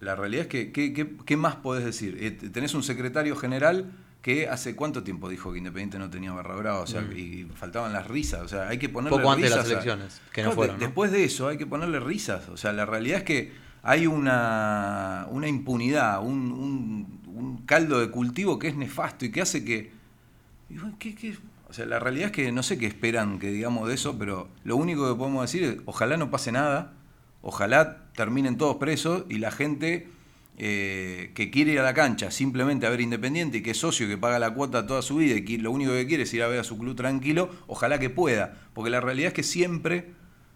la realidad es que, ¿qué, más podés decir? Eh, tenés un secretario general que hace cuánto tiempo dijo que Independiente no tenía barra brava, o sea, Mm. y faltaban las risas, o sea, hay que ponerle Poco antes de risas. las a- elecciones, que no fueron, de- ¿no? Después de eso hay que ponerle risas, o sea, la realidad es que hay una, una impunidad, un, un- un caldo de cultivo que es nefasto y que hace que... O sea, la realidad es que no sé qué esperan que digamos de eso, pero lo único que podemos decir es, ojalá no pase nada, ojalá terminen todos presos y la gente eh, que quiere ir a la cancha simplemente a ver Independiente y que es socio que paga la cuota toda su vida y que lo único que quiere es ir a ver a su club tranquilo, ojalá que pueda, porque la realidad es que siempre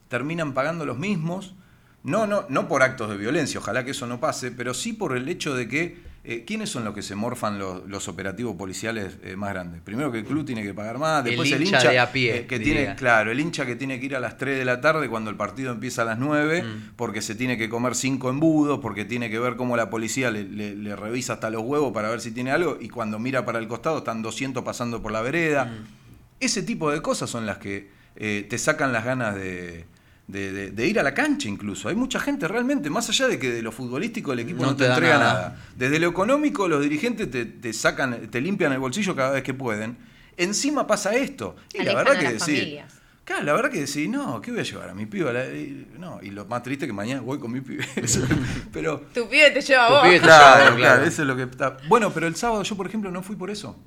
terminan pagando los mismos, no, no, no por actos de violencia, ojalá que eso no pase, pero sí por el hecho de que, eh, ¿quiénes son los que se morfan los, los operativos policiales eh, más grandes? Primero que el club tiene que pagar más, El después el hincha hincha, de a pie, eh, que diría. tiene, claro, el hincha que tiene que ir a las 3 de la tarde cuando el partido empieza a las 9, Mm. porque se tiene que comer cinco embudos, porque tiene que ver cómo la policía le, le- le revisa hasta los huevos para ver si tiene algo, y cuando mira para el costado están 200 pasando por la vereda. Mm. Ese tipo de cosas son las que te sacan las ganas de, de- de- de ir a la cancha incluso. Hay mucha gente realmente, más allá de que de lo futbolístico el equipo No no, te entrega nada. nada. Desde lo económico los dirigentes te, te sacan, te limpian el bolsillo cada vez que pueden. Encima pasa esto. Y la verdad a que decir. Claro, la verdad que decís, no, ¿qué voy a llevar a mi pibe? a la- y- no, y lo más triste es que mañana voy con mi pibe. pero Tu pibe te lleva a Tu vos. pibe te- Claro, Claro, claro, claro. eso es lo que está. Bueno, pero el sábado yo, por ejemplo, no fui por eso.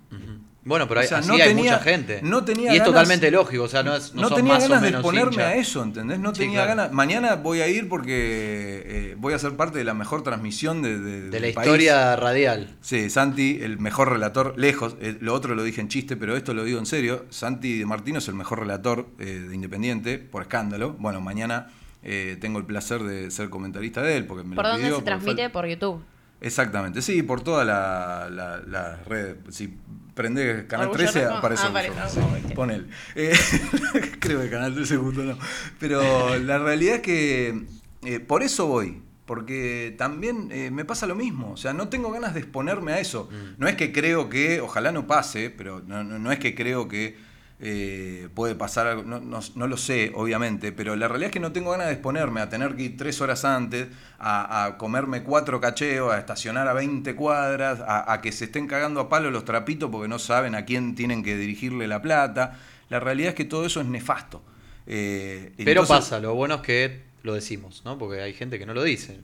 Bueno, pero O sea, así no hay tenía- mucha gente. no tenía y es ganas- totalmente lógico, o sea, no, es, no, No, son tenía más o ganas de menos exponerme hinchas. a eso, ¿entendés? No Sí, tenía claro. ganas. Mañana voy a ir porque eh, voy a ser parte de la mejor transmisión de, de- De del la país. historia radial. Sí, Santi, el mejor relator, lejos. eh, lo otro lo dije en chiste, pero esto lo digo en serio. Santi de Martino es el mejor relator eh, de Independiente, por escándalo. Bueno, mañana eh, tengo el placer de ser comentarista de él, porque me ¿Por lo dónde pidió, se transmite? Por YouTube. Exactamente, sí, por toda la, la, la red. Si prendés Canal Orgullo 13, Rojo. aparece Ah, sí, ok. Pon él. Eh, creo que Canal 13 justo no. Pero la realidad es que eh, por eso voy. Porque también eh, me pasa lo mismo. O sea, no tengo ganas de exponerme a eso. No es que creo que, ojalá no pase, pero no, no- no es que creo que eh, puede pasar algo. No, no- no lo sé, obviamente. Pero la realidad es que no tengo ganas de exponerme a tener que ir tres horas antes, a, a comerme cuatro cacheos, a estacionar a 20 cuadras, a, a que se estén cagando a palo los trapitos porque no saben a quién tienen que dirigirle la plata. La realidad es que todo eso es nefasto. Eh, Pero entonces- pasa, lo bueno es que lo decimos, ¿no? Porque hay gente que no lo dice.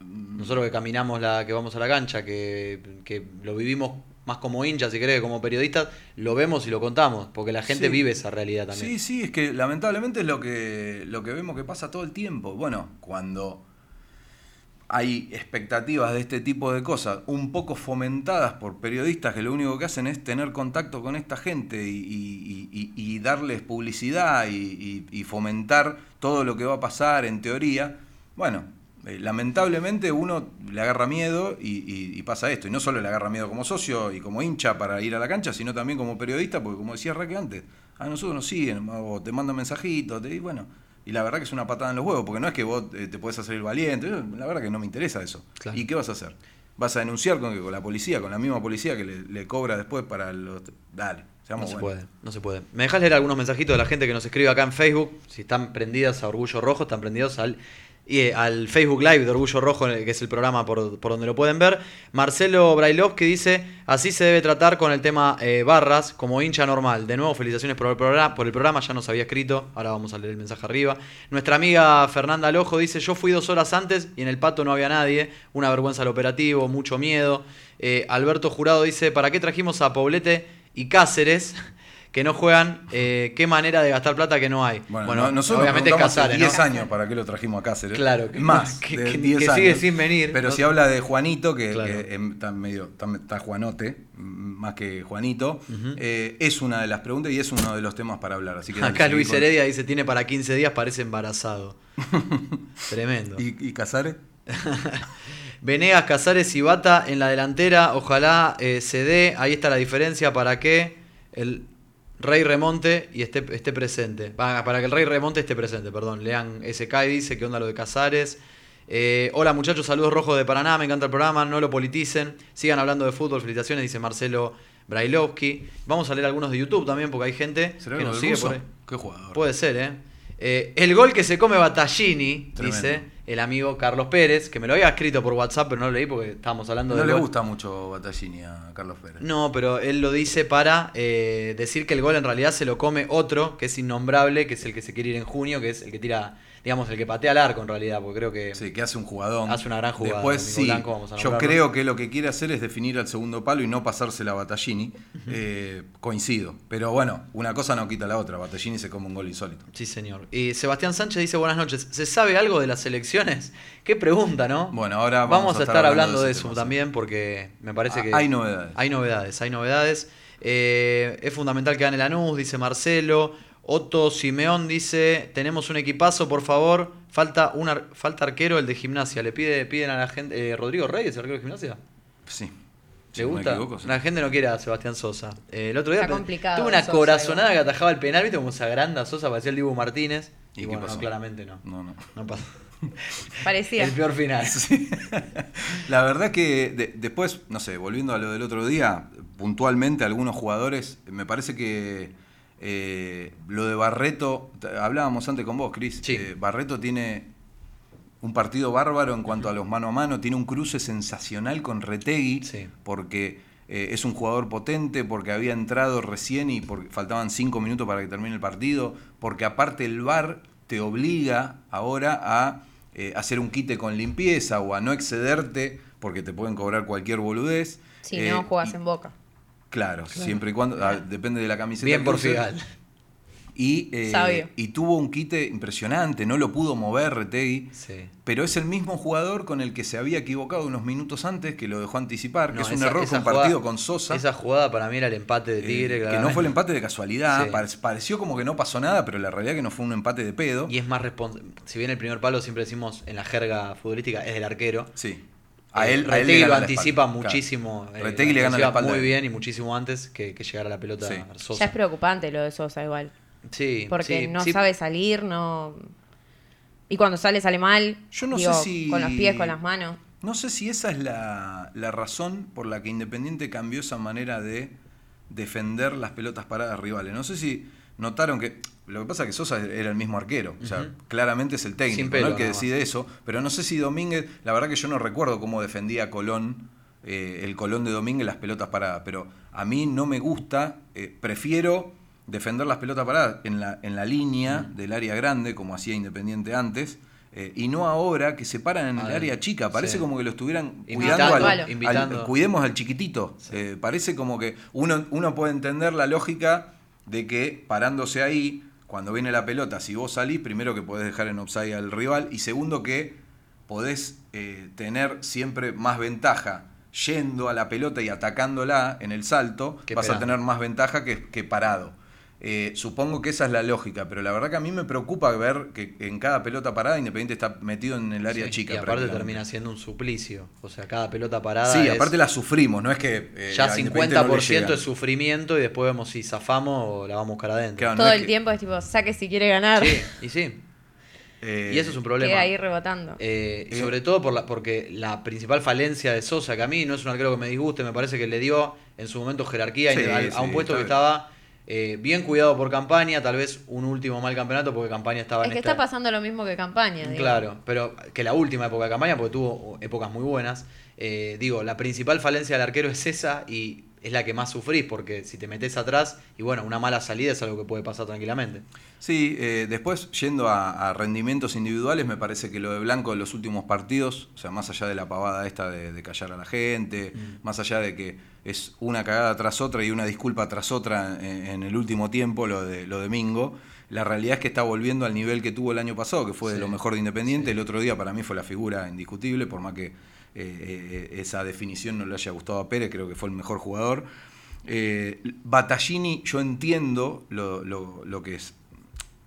Nosotros que caminamos la, que vamos a la cancha, que, que lo vivimos más como hinchas, si querés, que como periodistas, lo vemos y lo contamos, porque la gente Sí. vive esa realidad también. Sí, sí, es que lamentablemente es lo que, lo que vemos que pasa todo el tiempo. Bueno, cuando hay expectativas de este tipo de cosas, un poco fomentadas por periodistas que lo único que hacen es tener contacto con esta gente y, y- y- y darles publicidad y, y- y fomentar todo lo que va a pasar en teoría, bueno, eh, lamentablemente uno le agarra miedo y, y- y pasa esto. Y no solo le agarra miedo como socio y como hincha para ir a la cancha, sino también como periodista, porque como decía Raque antes, a nosotros nos siguen, o te mandan mensajitos, te, y bueno, y la verdad que es una patada en los huevos, porque no es que vos eh, te puedes hacer el valiente, yo, la verdad que no me interesa eso. Claro. ¿Y qué vas a hacer? ¿Vas a denunciar con, con la policía, con la misma policía que le, le cobra después para los... Dale, No seamos se buenos. puede, no se puede. ¿Me dejas leer algunos mensajitos de la gente que nos escribe acá en Facebook? Si están prendidas a Orgullo Rojo, están prendidos al, y, eh, al Facebook Live de Orgullo Rojo, que es el programa por, por donde lo pueden ver. Marcelo Brailovsky dice, así se debe tratar con el tema eh, barras, como hincha normal. De nuevo, felicitaciones por el, programa, por el programa, ya nos había escrito, ahora vamos a leer el mensaje arriba. Nuestra amiga Fernanda Lojo dice, yo fui dos horas antes y en el pato no había nadie, una vergüenza al operativo, mucho miedo. Eh, Alberto Jurado dice, ¿para qué trajimos a Poblete y Cáceres? Que no juegan, eh, qué manera de gastar plata que no hay. Bueno, Bueno, no- nosotros obviamente es preguntamos hace Cáceres, 10 ¿no? años para qué lo trajimos a Cáceres. Claro, que- más. que- de que- 10 que años. sigue sin venir, Pero ¿no? si habla de Juanito, que, Claro. que, em, está medio está, está Juanote, más que Juanito, eh, es una de las preguntas y es uno de los temas para hablar. Así que Acá Luis con- Heredia dice, tiene para 15 días, parece embarazado. Tremendo. ¿Y, y Casares? Venegas, Casares y Bata en la delantera, ojalá eh, se dé, ahí está la diferencia para que el Rey remonte y esté, esté presente. Pa- Para que el Rey remonte esté presente, perdón. Lean SK y dice, ¿qué onda lo de Casares? Eh, hola muchachos, saludos rojos de Paraná, me encanta el programa, no lo politicen, sigan hablando de fútbol, felicitaciones, dice Marcelo Brailovsky. Vamos a leer algunos de YouTube también porque hay gente ¿Será que nos sigue ruso? por ahí. Qué jugador. Puede ser, ¿eh? Eh, el gol que se come Battaglini, Tremendo. dice el amigo Carlos Pérez, que me lo había escrito por WhatsApp, pero no lo leí porque estábamos hablando No del le gol. gusta mucho Battaglini a Carlos Pérez. No, pero él lo dice para eh, decir que el gol en realidad se lo come otro, que es innombrable, que es el que se quiere ir en junio, que es el que tira, digamos, el que patea al arco en realidad, porque creo que... Sí, que hace un jugadón. Hace una gran jugada, Después sí, Blanco, vamos a yo creo que lo que quiere hacer es definir al segundo palo y no pasársela a Battaglini. Eh, coincido. Pero bueno, una cosa no quita la otra. Battaglini se come un gol insólito. Sí, señor. Y Sebastián Sánchez dice buenas noches. ¿Se sabe algo de las elecciones? Qué pregunta, ¿no? Bueno, ahora vamos, a estar, hablando de eso tema, también porque me parece Ah, que... hay novedades. Hay novedades, hay novedades. Eh, es fundamental que gane Lanús, dice Marcelo. Otto Simeón dice, tenemos un equipazo, por favor. Falta un ar- falta arquero, el de gimnasia. Le pide, piden a la gente... eh, Rodrigo Reyes, el arquero de gimnasia. Sí. ¿Le Si no gusta? equivoco, sí. La gente no quiere a Sebastián Sosa. Eh, el otro día Está pe- complicado tuvo una Sosa, corazonada igual. que atajaba el penal, ¿viste? Como se agranda Sosa, parecía el Dibu Martínez. Y, ¿Y qué bueno, no, pasó? claramente no. No, no. No pasó. Parecía. El peor final. Sí. La verdad que de- después, no sé, volviendo a lo del otro día, puntualmente algunos jugadores, me parece que eh, lo de Barreto, hablábamos antes con vos, Cris, Sí. eh, Barreto tiene un partido bárbaro en cuanto a los mano a mano, tiene un cruce sensacional con Retegui, Sí. porque eh, es un jugador potente, porque había entrado recién y porque faltaban cinco minutos para que termine el partido, porque aparte el VAR te obliga ahora a eh, hacer un quite con limpieza o a no excederte porque te pueden cobrar cualquier boludez. Si Eh, no, juegas y- en boca. Claro, siempre y cuando. ah, depende de la camiseta. Bien que por use. Figal. Y, eh, y tuvo un quite impresionante, no lo pudo mover Retegui. Sí. Pero es el mismo jugador con el que se había equivocado unos minutos antes, que lo dejó anticipar, que es un error esa compartido jugada- con Sosa. Esa jugada para mí era el empate de eh, Tigre. que no fue el empate de casualidad, Sí. pareció como que no pasó nada, pero la realidad es que no fue un empate de pedo. Y es más responsable. Si bien el primer palo siempre decimos en la jerga futbolística es del arquero. Sí. A eh, él, a él le gana lo la anticipa espalda, claro. muchísimo. eh, Retegui le gana la espalda. Muy bien y muchísimo antes que, que llegara la pelota Sí. a Sosa. Ya es preocupante lo de Sosa igual. Sí, Porque sí, no sí. sabe salir, no. Y cuando sale, sale mal. Yo no Digo, sé si. Con los pies, con las manos. No sé si esa es la, la razón por la que Independiente cambió esa manera de defender las pelotas paradas rivales. No sé si notaron que. Lo que pasa es que Sosa era el mismo arquero. O sea, Ujú. claramente es el técnico, pelo, ¿no? el que decide eso. Pero no sé si Domínguez. La verdad que yo no recuerdo cómo defendía Colón. eh, el Colón de Domínguez las pelotas paradas. Pero a mí no me gusta. eh, prefiero defender las pelotas paradas en la, en la línea del área grande, como hacía Independiente antes. eh, y no ahora que se paran en el área chica. Parece sí. como que lo estuvieran cuidando al, cuidemos al chiquitito. Eh, parece como que uno, uno puede entender la lógica de que parándose ahí, cuando viene la pelota, si vos salís, primero que podés dejar en offside al rival y segundo que podés eh, tener siempre más ventaja yendo a la pelota y atacándola en el salto, vas a tener más ventaja que, que parado. Eh, supongo que esa es la lógica, pero la verdad que a mí me preocupa ver que en cada pelota parada Independiente está metido en el área Sí, chica. Y aparte termina siendo un suplicio. O sea, cada pelota parada. Sí, es aparte la sufrimos, no es que. eh, ya a Independiente 50% no es sufrimiento y después vemos si zafamos o la vamos a buscar adentro. Claro, no Todo el que- tiempo es tipo, saque si quiere ganar. Sí, y sí. Eh, Y eso es un problema. Queda ahí rebotando. Eh, Eh. sobre todo por la, porque la principal falencia de Sosa, que a mí no es un arquero que me disguste, me parece que le dio en su momento jerarquía Sí, a, un puesto que bien. estaba eh, bien cuidado por campaña, tal vez un último mal campeonato porque campaña estaba es en que esta- está pasando lo mismo que campaña. Claro, pero que la última época de campaña, porque tuvo épocas muy buenas. eh, digo, la principal falencia del arquero es esa y es la que más sufrís, porque si te metes atrás, y bueno, una mala salida es algo que puede pasar tranquilamente. Sí, eh, después yendo a, a rendimientos individuales, me parece que lo de Blanco en los últimos partidos, o sea, más allá de la pavada esta de, de callar a la gente, Mm. más allá de que es una cagada tras otra y una disculpa tras otra en, en el último tiempo, lo de, lo de Mingo, la realidad es que está volviendo al nivel que tuvo el año pasado, que fue de lo mejor de Independiente. sí. El otro día para mí fue la figura indiscutible, por más que eh, eh, esa definición no le haya gustado a Pérez, creo que fue el mejor jugador. Eh, Battaglini, yo entiendo lo, lo- lo que es.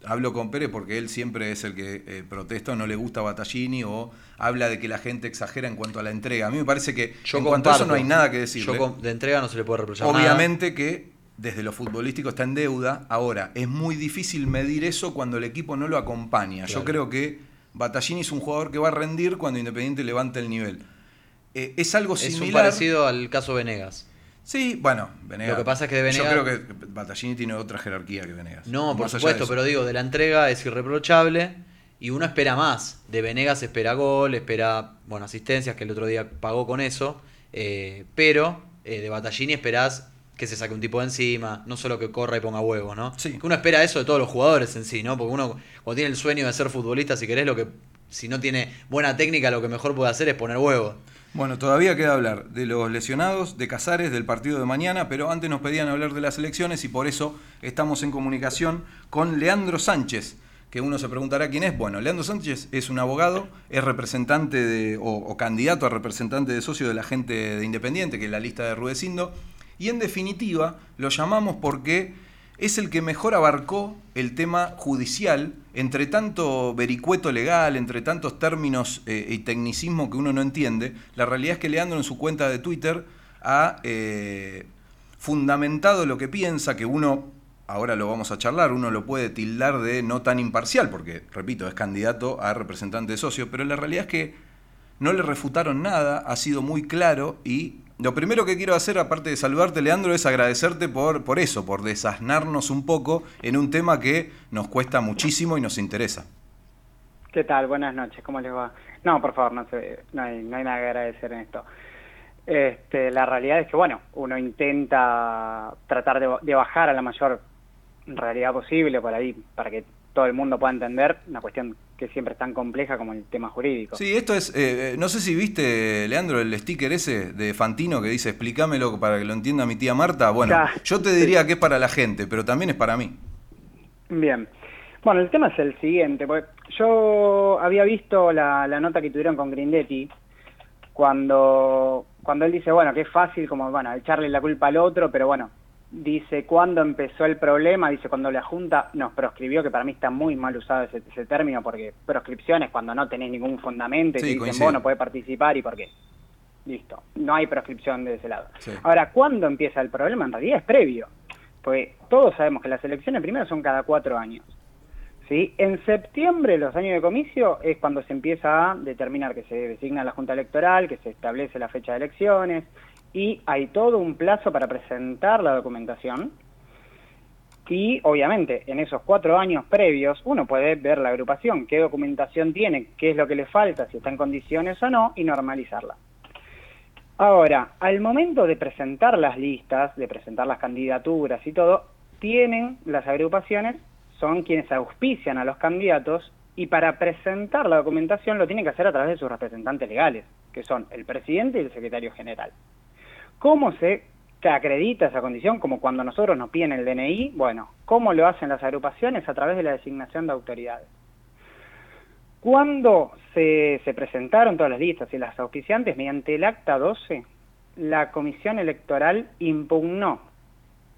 Hablo con Pérez porque él siempre es el que eh, protesta no le gusta Battaglini o habla de que la gente exagera en cuanto a la entrega. A mí me parece que Yo en cuanto a eso no hay nada que decir. De entrega no se le puede reprochar nada. Obviamente que desde lo futbolístico está en deuda. Ahora, es muy difícil medir eso cuando el equipo no lo acompaña. Yo creo que Battaglini es un jugador que va a rendir cuando Independiente levante el nivel. Eh, es algo Es un similar. parecido al caso Venegas. Sí, bueno, Venegas. Lo que pasa es que de Yo Venegas- creo que Battaglini tiene otra jerarquía que Venegas. No, por supuesto, pero digo, de la entrega es irreprochable y uno espera más. De Venegas espera gol, espera, bueno, asistencias, que el otro día pagó con eso, eh, pero eh, de Battaglini esperás que se saque un tipo de encima, no solo que corra y ponga huevos, ¿no? Sí. Que uno espera eso de todos los jugadores en sí, ¿no? Porque uno, cuando tiene el sueño de ser futbolista, si querés, lo que, si no tiene buena técnica, lo que mejor puede hacer es poner huevos. Bueno, todavía queda hablar de los lesionados, de Casares, del partido de mañana, pero antes nos pedían hablar de las elecciones y por eso estamos en comunicación con Leandro Sánchez, que uno se preguntará quién es. Bueno, Leandro Sánchez es un abogado, es representante o, o candidato a representante de socio de la gente de Independiente, que es la lista de Rudecindo, y en definitiva lo llamamos porque es el que mejor abarcó el tema judicial, entre tanto vericueto legal, entre tantos términos eh, y tecnicismo que uno no entiende. La realidad es que Leandro en su cuenta de Twitter ha eh, fundamentado lo que piensa, que uno, ahora lo vamos a charlar, uno lo puede tildar de no tan imparcial, porque, repito, es candidato a representante de socio, pero la realidad es que no le refutaron nada, ha sido muy claro y lo primero que quiero hacer, aparte de saludarte, Leandro, es agradecerte por, por eso, por desasnarnos un poco en un tema que nos cuesta muchísimo y nos interesa. ¿Qué tal? Buenas noches, ¿cómo les va? No, por favor, no, hay, no hay nada que agradecer en esto. Este, la realidad es que, bueno, uno intenta tratar de, de bajar a la mayor realidad posible por ahí, para que todo el mundo pueda entender, una cuestión que siempre es tan compleja como el tema jurídico. Sí, esto es, eh, no sé si viste, Leandro, el sticker ese de Fantino que dice, explícamelo para que lo entienda mi tía Marta. Bueno, Ya. yo te diría que es para la gente, pero también es para mí. Bien. Bueno, el tema es el siguiente. porque yo había visto la, la nota que tuvieron con Grindetti cuando, cuando él dice, bueno, que es fácil como, bueno, echarle la culpa al otro, pero bueno, dice cuándo empezó el problema, dice cuando la Junta nos proscribió, que para mí está muy mal usado ese, ese término, porque proscripción es cuando no tenés ningún fundamento y Sí, te dicen, vos no podés participar y por qué. Listo, no hay proscripción de ese lado. Sí. Ahora, ¿cuándo empieza el problema? En realidad es previo, porque todos sabemos que las elecciones primero son cada cuatro años. ¿sí? En septiembre, los años de comicio, es cuando se empieza a determinar que se designa la Junta Electoral, que se establece la fecha de elecciones, y hay todo un plazo para presentar la documentación. Y obviamente, en esos cuatro años previos, uno puede ver la agrupación, qué documentación tiene, qué es lo que le falta, si está en condiciones o no, y normalizarla. Ahora, al momento de presentar las listas, de presentar las candidaturas y todo, tienen las agrupaciones, son quienes auspician a los candidatos y para presentar la documentación lo tienen que hacer a través de sus representantes legales, que son el presidente y el secretario general. ¿Cómo se acredita esa condición? Como cuando nosotros nos piden el DNI, bueno, ¿cómo lo hacen las agrupaciones? A través de la designación de autoridades. Cuando se, se presentaron todas las listas y las auspiciantes, mediante el acta 12, la Comisión Electoral impugnó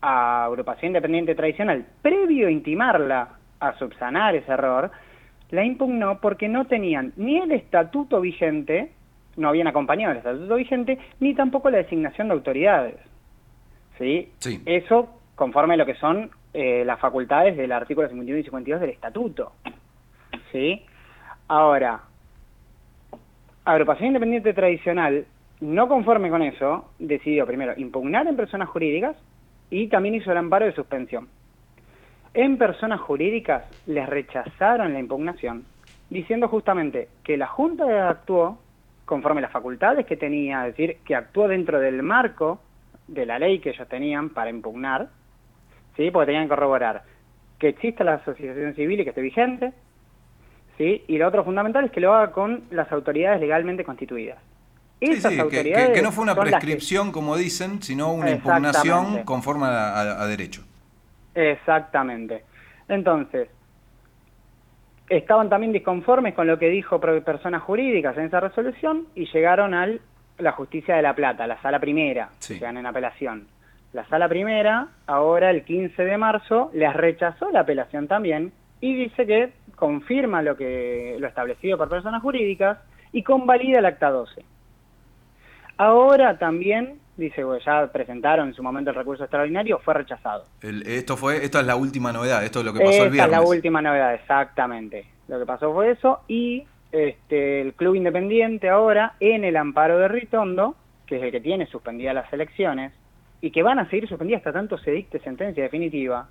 a Agrupación Independiente Tradicional, previo a intimarla a subsanar ese error, la impugnó porque no tenían ni el estatuto vigente, no habían acompañado el estatuto vigente, ni tampoco la designación de autoridades. ¿Sí? Sí. Eso conforme a lo que son eh, las facultades del artículo 51 y 52 del estatuto. ¿Sí? Ahora, Agrupación Independiente Tradicional, no conforme con eso, decidió primero impugnar en personas jurídicas y también hizo el amparo de suspensión. En personas jurídicas les rechazaron la impugnación, diciendo justamente que la Junta actuó conforme las facultades que tenía, es decir, que actuó dentro del marco de la ley que ellos tenían para impugnar, ¿sí? porque tenían que corroborar que exista la asociación civil y que esté vigente, ¿sí? y lo otro fundamental es que lo haga con las autoridades legalmente constituidas. Sí, Esas sí, que- que, autoridades que no fue una que- prescripción, como dicen, sino una impugnación conforme a, a- a derecho. Exactamente. Entonces, estaban también disconformes con lo que dijo personas jurídicas en esa resolución y llegaron a la justicia de La Plata, la sala primera, Sí. llegan en apelación. La sala primera, ahora el 15 de marzo, les rechazó la apelación también y dice que confirma lo que lo establecido por personas jurídicas y convalida el acta 12. Ahora también, dice, bueno, ya presentaron en su momento el recurso extraordinario, fue rechazado. El- esto fue, esta es la última novedad, esto es lo que pasó el Esta es viernes. la última novedad, exactamente. Lo que pasó fue eso y este, el Club Independiente ahora, en el amparo de Ritondo, que es el que tiene suspendidas las elecciones, y que van a seguir suspendidas hasta tanto se dicte sentencia definitiva,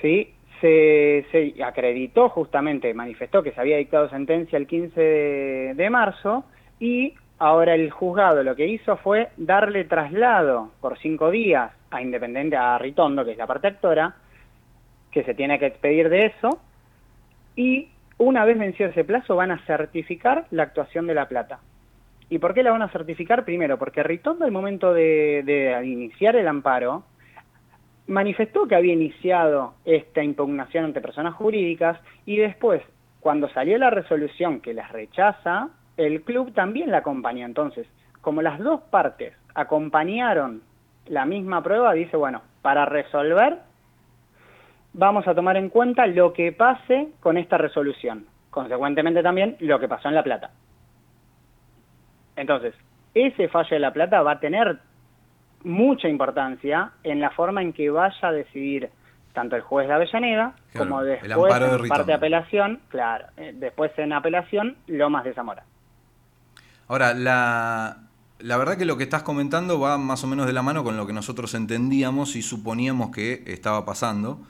¿sí? Se, se acreditó justamente, manifestó que se había dictado sentencia el 15 de, de marzo y ahora el juzgado lo que hizo fue darle traslado por cinco días a Independiente, a Ritondo, que es la parte actora, que se tiene que expedir de eso, y una vez vencido ese plazo van a certificar la actuación de La Plata. ¿Y por qué la van a certificar? Primero, porque Ritondo al momento de, de iniciar el amparo manifestó que había iniciado esta impugnación ante personas jurídicas y después, cuando salió la resolución que las rechaza, el club también la acompañó. Entonces, como las dos partes acompañaron la misma prueba, dice, bueno, para resolver vamos a tomar en cuenta lo que pase con esta resolución. Consecuentemente también lo que pasó en La Plata. Entonces, ese fallo de La Plata va a tener mucha importancia en la forma en que vaya a decidir tanto el juez de Avellaneda Claro, como después de en parte de apelación, claro, eh, después en apelación Lomas de Zamora. Ahora, la, la verdad que lo que estás comentando va más o menos de la mano con lo que nosotros entendíamos y suponíamos que estaba pasando,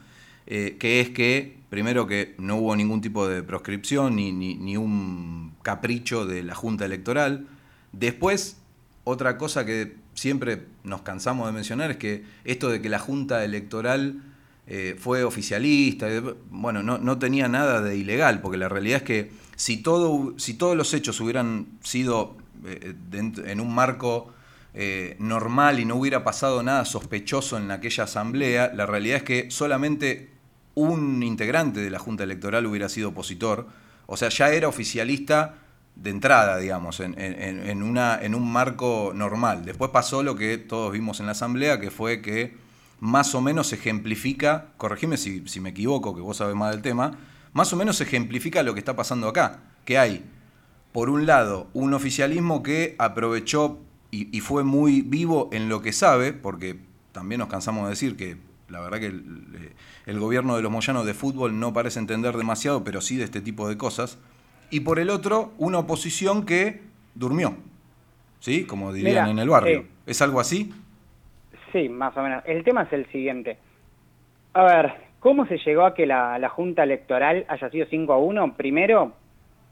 eh, que es que, primero que no hubo ningún tipo de proscripción ni, ni, ni un capricho de la Junta Electoral. Después, otra cosa que siempre nos cansamos de mencionar es que esto de que la Junta Electoral eh, fue oficialista, eh, bueno, no, no tenía nada de ilegal, porque la realidad es que si, todo, si todos los hechos hubieran sido eh, dent- en un marco eh, normal y no hubiera pasado nada sospechoso en aquella asamblea, la realidad es que solamente un integrante de la Junta Electoral hubiera sido opositor, o sea, ya era oficialista de entrada, digamos, en, un marco normal. Después pasó lo que todos vimos en la asamblea, que fue que más o menos ejemplifica, corregime si, si me equivoco, que vos sabés más del tema, más o menos ejemplifica lo que está pasando acá, que hay, por un lado, un oficialismo que aprovechó y, y fue muy vivo en lo que sabe, porque también nos cansamos de decir que la verdad que el, el gobierno de los Moyanos de fútbol no parece entender demasiado, pero sí de este tipo de cosas, y por el otro, una oposición que durmió, ¿sí? Como dirían Mira, en el barrio. eh, ¿Es algo así? Sí, más o menos. El tema es el siguiente. A ver, ¿cómo se llegó a que la, la Junta Electoral haya sido 5 a 1? Primero,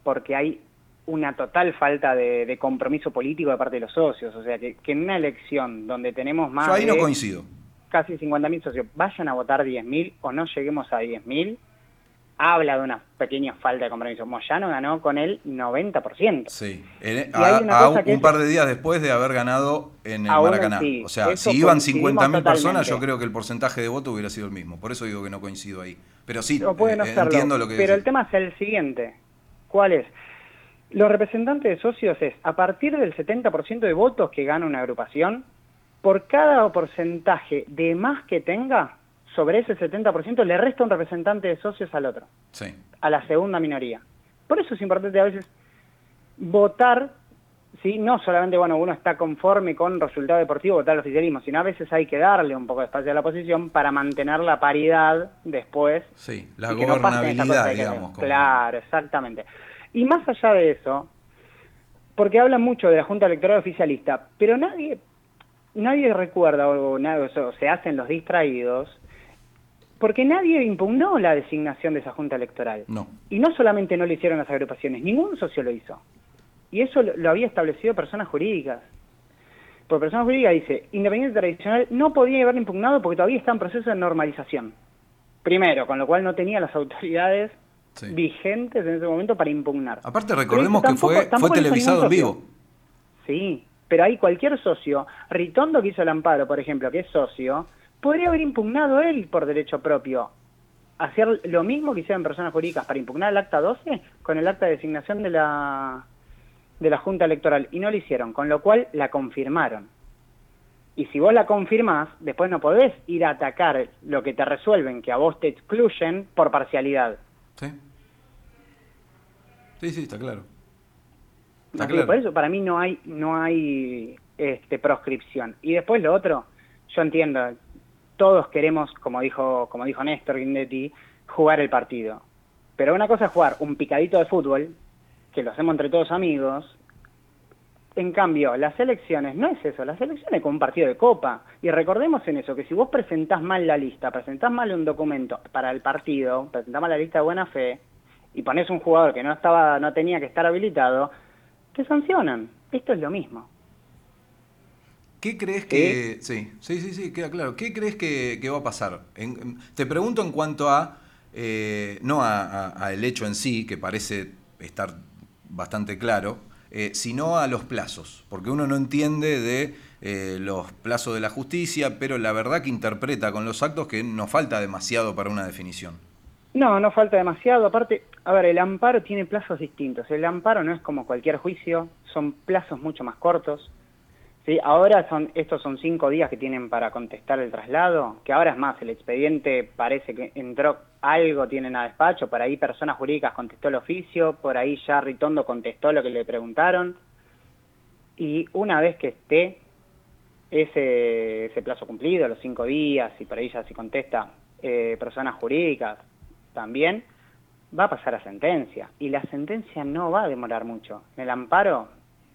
porque hay una total falta de, de compromiso político de parte de los socios. O sea, que, que en una elección donde tenemos más Yo ahí no de coincido. casi 50.000 socios vayan a votar 10.000 o no lleguemos a 10.000, habla de una pequeña falta de compromiso. Moyano ganó con el 90%. Sí, En- a- a un, es- par de días después de haber ganado en el Maracaná. o sea, si iban coincidimos 50.000 personas, yo creo que el porcentaje de voto hubiera sido el mismo. Por eso digo que no coincido ahí. Pero sí, No puede no eh, serlo. entiendo lo que Pero el tema es el siguiente. ¿Cuál es? Los representantes de socios es, a partir del 70% de votos que gana una agrupación, por cada porcentaje de más que tenga, sobre ese 70% le resta un representante de socios al otro, Sí. a la segunda minoría. Por eso es importante a veces votar, ¿sí? no solamente bueno uno está conforme con resultado deportivo, votar al oficialismo, sino a veces hay que darle un poco de espacio a la oposición para mantener la paridad después Sí, la no gobernabilidad, digamos. como- Claro, exactamente. Y más allá de eso, porque hablan mucho de la Junta Electoral oficialista, pero nadie nadie recuerda o, nada, o se hacen los distraídos, porque nadie impugnó la designación de esa Junta Electoral. No. Y no solamente no lo hicieron las agrupaciones, ningún socio lo hizo. Y eso lo, lo había establecido personas jurídicas. Por persona jurídica dice, Independiente Tradicional no podía haber impugnado porque todavía está en proceso de normalización. Primero, con lo cual no tenía las autoridades Sí. vigentes en ese momento para impugnar. Aparte, recordemos que fue, televisado en vivo. Sí, pero ahí cualquier socio, Ritondo que hizo el amparo, por ejemplo, que es socio, podría haber impugnado él por derecho propio. Hacer lo mismo que hicieron personas jurídicas para impugnar el acta 12 con el acta de designación de la, de la Junta Electoral. Y no lo hicieron, con lo cual la confirmaron. Y si vos la confirmás, después no podés ir a atacar lo que te resuelven, que a vos te excluyen por parcialidad. Sí. Sí, sí, está claro. Está claro. Por eso para mí no hay no hay este proscripción. Y después lo otro, yo entiendo, todos queremos, como dijo como dijo Néstor Guindetti, jugar el partido. Pero una cosa es jugar un picadito de fútbol, que lo hacemos entre todos amigos. En cambio, las elecciones no es eso, las elecciones es como un partido de copa. Y recordemos en eso, que si vos presentás mal la lista, presentás mal un documento para el partido, presentás mal la lista de buena fe, y pones un jugador que no estaba, no tenía que estar habilitado, te sancionan. Esto es lo mismo. ¿Qué crees que.? Sí, sí, sí, sí, queda claro. ¿Qué crees que, que va a pasar? En- te pregunto en cuanto a. eh, no a, a- a el hecho en sí, que parece estar bastante claro, eh, sino a los plazos. Porque uno no entiende de eh, los plazos de la justicia, pero la verdad que interpreta con los actos que nos falta demasiado para una definición. No, no falta demasiado. Aparte, a ver, el amparo tiene plazos distintos. El amparo no es como cualquier juicio, son plazos mucho más cortos. ¿Sí? Ahora son, estos son cinco días que tienen para contestar el traslado, que ahora es más, el expediente parece que entró algo, tienen a despacho, por ahí personas jurídicas contestó el oficio, por ahí ya Ritondo contestó lo que le preguntaron. Y una vez que esté ese, ese plazo cumplido, los cinco días, y por ahí ya se contesta eh, personas jurídicas también, va a pasar a sentencia. Y la sentencia no va a demorar mucho. En el amparo,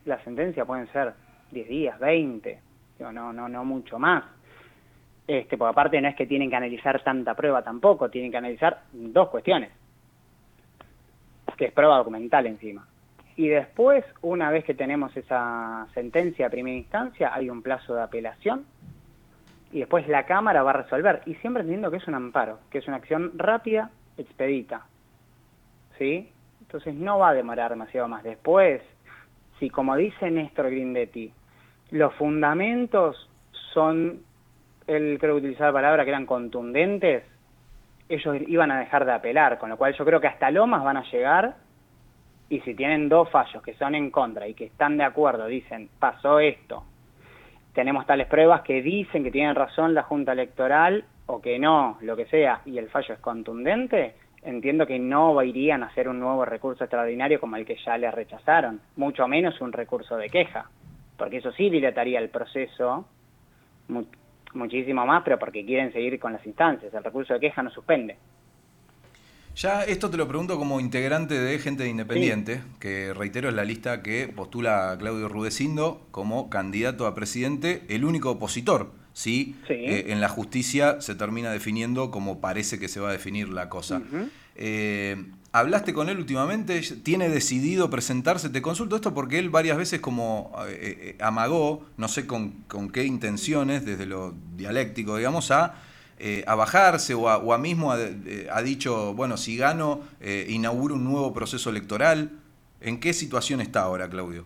la sentencia pueden ser 10 días, 20, digo, no, no, no mucho más. Este, porque aparte no es que tienen que analizar tanta prueba tampoco, tienen que analizar dos cuestiones, que es prueba documental encima. Y después, una vez que tenemos esa sentencia de primera instancia, hay un plazo de apelación y después la Cámara va a resolver. Y siempre entendiendo que es un amparo, que es una acción rápida, expedita. ¿Sí? Entonces no va a demorar demasiado más. Después, si como dice Néstor Grindetti, los fundamentos son, él creo que utilizar la palabra que eran contundentes, ellos iban a dejar de apelar, con lo cual yo creo que hasta Lomas van a llegar y si tienen dos fallos que son en contra y que están de acuerdo, dicen, pasó esto, tenemos tales pruebas que dicen que tienen razón la Junta Electoral o que no, lo que sea, y el fallo es contundente, entiendo que no irían a hacer un nuevo recurso extraordinario como el que ya le rechazaron, mucho menos un recurso de queja, porque eso sí dilataría el proceso muchísimo más, pero porque quieren seguir con las instancias, el recurso de queja no suspende. Ya esto te lo pregunto como integrante de Gente de Independiente, que reitero es la lista que postula a Claudio Rudecindo como candidato a presidente, el único opositor, ¿sí? Eh, en la justicia se termina definiendo como parece que se va a definir la cosa. Eh, ¿Hablaste con él últimamente? ¿Tiene decidido presentarse? Te consulto esto porque él varias veces como eh, amagó, no sé con, con qué intenciones, desde lo dialéctico, digamos, a eh, a bajarse o a, mismo ha, dicho, bueno, si gano, inauguro un nuevo proceso electoral. ¿En qué situación está ahora, Claudio?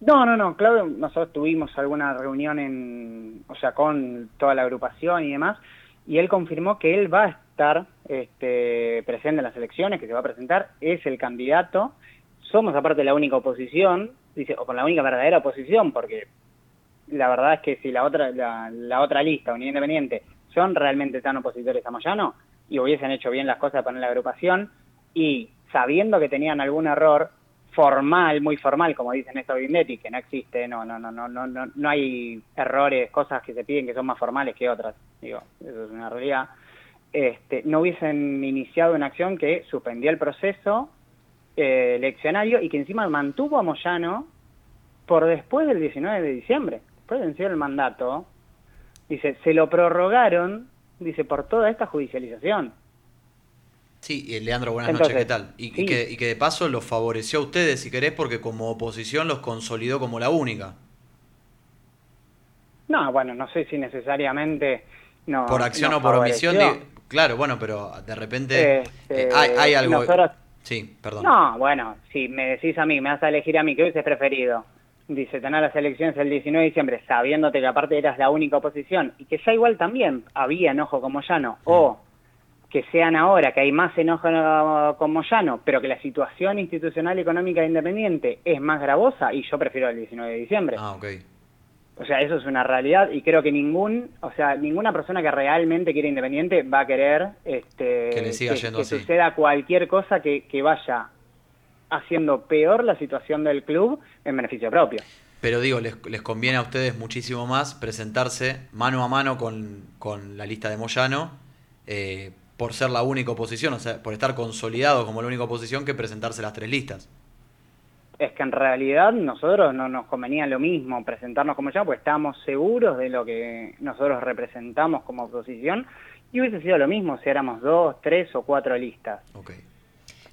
No, no, no, Claudio, nosotros tuvimos alguna reunión en, o sea, con toda la agrupación y demás, y él confirmó que él va a estar este, presente en las elecciones, que se va a presentar, es el candidato, somos aparte la única oposición, dice, o con la única verdadera oposición, porque la verdad es que si la otra, la, la otra lista, Unidad Independiente, son realmente tan opositores a Moyano y hubiesen hecho bien las cosas para la agrupación y sabiendo que tenían algún error formal, muy formal, como dicen estos Vindetti, que no existe, no, no, no, no, no, no, no hay errores, cosas que se piden que son más formales que otras, digo, eso es una realidad, este, no hubiesen iniciado una acción que suspendía el proceso eh, eleccionario y que encima mantuvo a Moyano por después del 19 de diciembre, después de vencer el mandato, Dice, se lo prorrogaron, dice, por toda esta judicialización. Sí, Leandro, buenas noches, ¿qué tal? Y, que, y, que, de paso los favoreció a ustedes, si querés, porque como oposición los consolidó como la única. No, bueno, no sé si necesariamente... No, por acción o por omisión, claro, bueno, pero de repente este, eh, hay, algo... sí, perdón. No, bueno, si me decís a mí, me vas a elegir a mí, ¿qué hubiese preferido? dice, tener las elecciones el 19 de diciembre, sabiéndote que aparte eras la única oposición, y que ya igual también había enojo con Moyano, o que sean ahora, que hay más enojo con Moyano, pero que la situación institucional económica de Independiente es más gravosa, y yo prefiero el 19 de diciembre. Ah, ok. O sea, eso es una realidad y creo que ningún, o sea, ninguna persona que realmente quiere Independiente va a querer este, que, le siga que, suceda cualquier cosa que, que vaya haciendo peor la situación del club en beneficio propio. Pero digo, les, conviene a ustedes muchísimo más presentarse mano a mano con, la lista de Moyano eh, por ser la única oposición, o sea, por estar consolidado como la única oposición que presentarse las tres listas. Es que en realidad nosotros no nos convenía lo mismo presentarnos como ya, pues estábamos seguros de lo que nosotros representamos como oposición y hubiese sido lo mismo si éramos dos, tres o cuatro listas. Okay.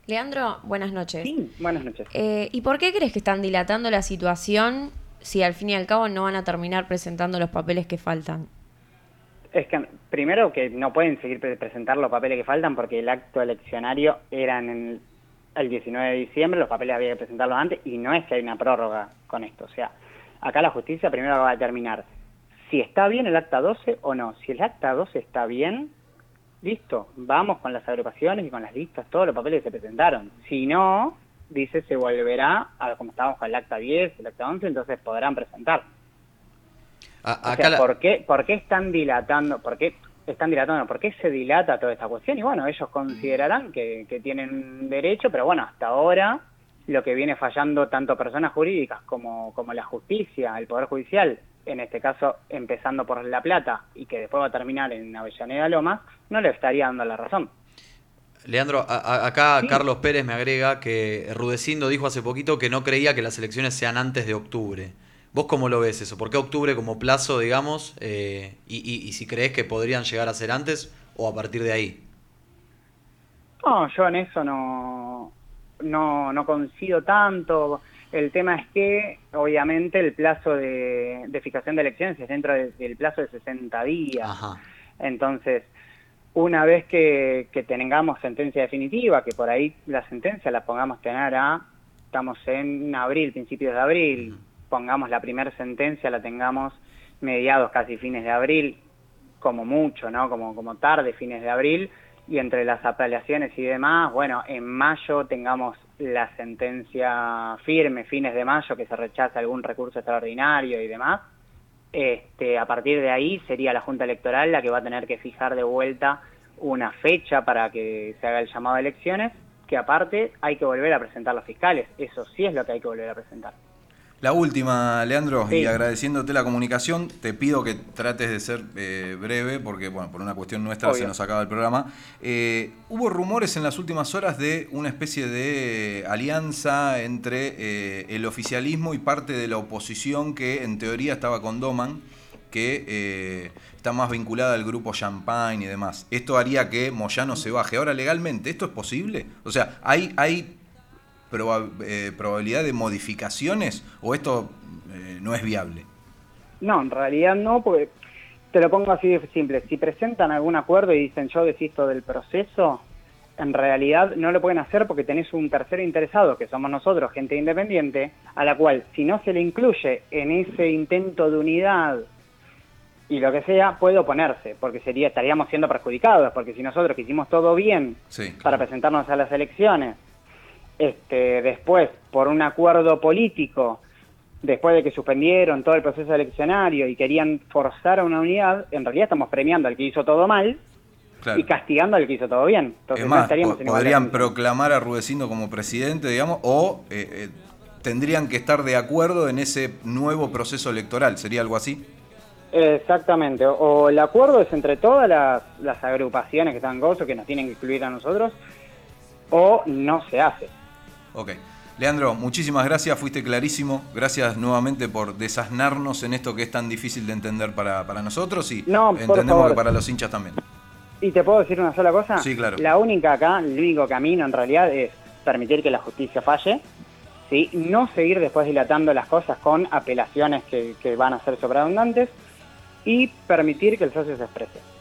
Leandro, buenas noches. Sí, buenas noches. Eh, ¿Y por qué crees que están dilatando la situación si al fin y al cabo no van a terminar presentando los papeles que faltan? Es que primero que no pueden seguir presentando los papeles que faltan porque el acto eleccionario era en el, 19 de diciembre, los papeles había que presentarlos antes y no es que hay una prórroga con esto. O sea, acá la justicia primero va a determinar si está bien el acta 12 o no. Si el acta 12 está bien, listo, vamos con las agrupaciones y con las listas, todos los papeles que se presentaron. Si no, dice, se volverá a como estábamos con el acta 10, el acta 11, entonces podrán presentar. ¿Por, qué, ¿por, qué, están dilatando? ¿Por qué están dilatando? ¿Por qué se dilata toda esta cuestión? Y bueno, ellos considerarán que, que tienen derecho, pero bueno, hasta ahora lo que viene fallando tanto personas jurídicas como, como la justicia, el Poder Judicial, en este caso empezando por La Plata y que después va a terminar en Avellaneda Lomas, no le estaría dando la razón. Leandro, acá Carlos Pérez me agrega que Rudecindo dijo hace poquito que no creía que las elecciones sean antes de octubre. ¿Vos cómo lo ves eso? ¿Por qué octubre como plazo, digamos? Eh, y, si crees que podrían llegar a ser antes o a partir de ahí. No, yo en eso no, no, no coincido tanto. El tema es que, obviamente, el plazo de, de fijación de elecciones es dentro de- del plazo de 60 días. Ajá. Entonces, una vez que, que tengamos sentencia definitiva, que por ahí la sentencia la pongamos tener a, estamos en abril, principios de abril, pongamos la primera sentencia, la tengamos mediados, casi fines de abril, como mucho, ¿no? Como, como tarde, fines de abril, y entre las apelaciones y demás, bueno, en mayo tengamos la sentencia firme, fines de mayo, que se rechaza algún recurso extraordinario y demás, este, a partir de ahí sería la Junta Electoral la que va a tener que fijar de vuelta una fecha para que se haga el llamado a elecciones, que aparte hay que volver a presentar los fiscales, eso sí es lo que hay que volver a presentar. La última, Leandro, y agradeciéndote la comunicación, te pido que trates de ser eh, breve, porque bueno, por una cuestión nuestra Obvio. se nos acaba el programa. Eh, hubo rumores en las últimas horas de una especie de alianza entre eh, el oficialismo y parte de la oposición que en teoría estaba con Doman, que está más vinculada al grupo Champagne y demás. Esto haría que Moyano se baje. Ahora, legalmente, ¿esto es posible? O sea, ¿hay, hay proba- eh, probabilidad de modificaciones o esto eh, no es viable? No, en realidad no, porque te lo pongo así de simple. Si presentan algún acuerdo y dicen yo desisto del proceso, en realidad no lo pueden hacer porque tenés un tercero interesado, que somos nosotros, gente independiente, a la cual si no se le incluye en ese intento de unidad y lo que sea, puede oponerse, porque sería estaríamos siendo perjudicados, porque si nosotros que hicimos todo bien Sí. para presentarnos a las elecciones, este, después, por un acuerdo político, después de que suspendieron todo el proceso eleccionario y querían forzar a una unidad, en realidad estamos premiando al que hizo todo mal Claro. y castigando al que hizo todo bien. Entonces es no más, po- podrían proclamar a Rudecindo como presidente, digamos, o eh, eh, tendrían que estar de acuerdo en ese nuevo proceso electoral. ¿Sería algo así? Exactamente, o, o el acuerdo es entre todas las, las agrupaciones que están en gozo, que nos tienen que incluir a nosotros, o no se hace. Ok. Leandro, muchísimas gracias, fuiste clarísimo. Gracias nuevamente por desasnarnos en esto que es tan difícil de entender para, para nosotros y No, entendemos que para los hinchas también. ¿Y te puedo decir una sola cosa? Sí, claro. La única acá, el único camino en realidad es permitir que la justicia falle, ¿sí? no seguir después dilatando las cosas con apelaciones que, que van a ser sobreabundantes y permitir que el socio se exprese.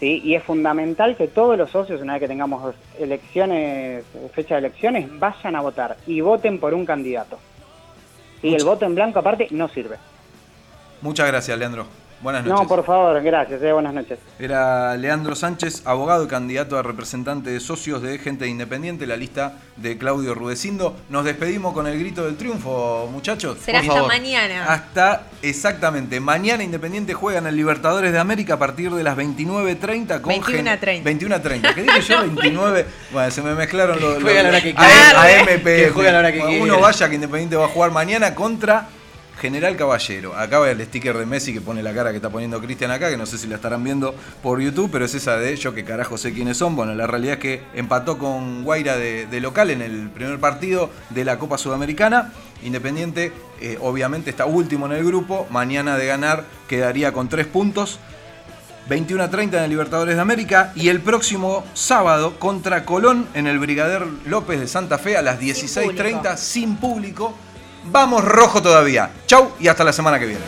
¿Sí? Y es fundamental que todos los socios, una vez que tengamos elecciones, fecha de elecciones, vayan a votar y voten por un candidato. ¿sí? El voto en blanco aparte no sirve. Muchas gracias, Leandro. Buenas noches. No, por favor, gracias, eh, buenas noches. Era Leandro Sánchez, abogado y candidato a representante de socios de Gente Independiente, la lista de Claudio Rudecindo. Nos despedimos con el grito del triunfo, muchachos. Será Por hasta favor. mañana. Hasta exactamente. Mañana Independiente juega en el Libertadores de América a partir de las 29.30 con 21:30. 21.30. ¿Qué dije yo? 29. Bueno, se me mezclaron los. juega a la hora que A- quiera. a MP. Que juega a la hora que Uno vaya que Independiente va a jugar mañana contra General Caballero. Acá va el sticker de Messi que pone la cara que está poniendo Cristian acá, que no sé si la estarán viendo por YouTube, pero es esa de yo que carajo sé quiénes son. Bueno, la realidad es que empató con Guaira de, de local en el primer partido de la Copa Sudamericana. Independiente, eh, obviamente, está último en el grupo. Mañana de ganar quedaría con tres puntos. 21 a 30 en el Libertadores de América y el próximo sábado contra Colón en el Brigader López de Santa Fe a las 16.30 sin público. Vamos rojo todavía. Chau y hasta la semana que viene.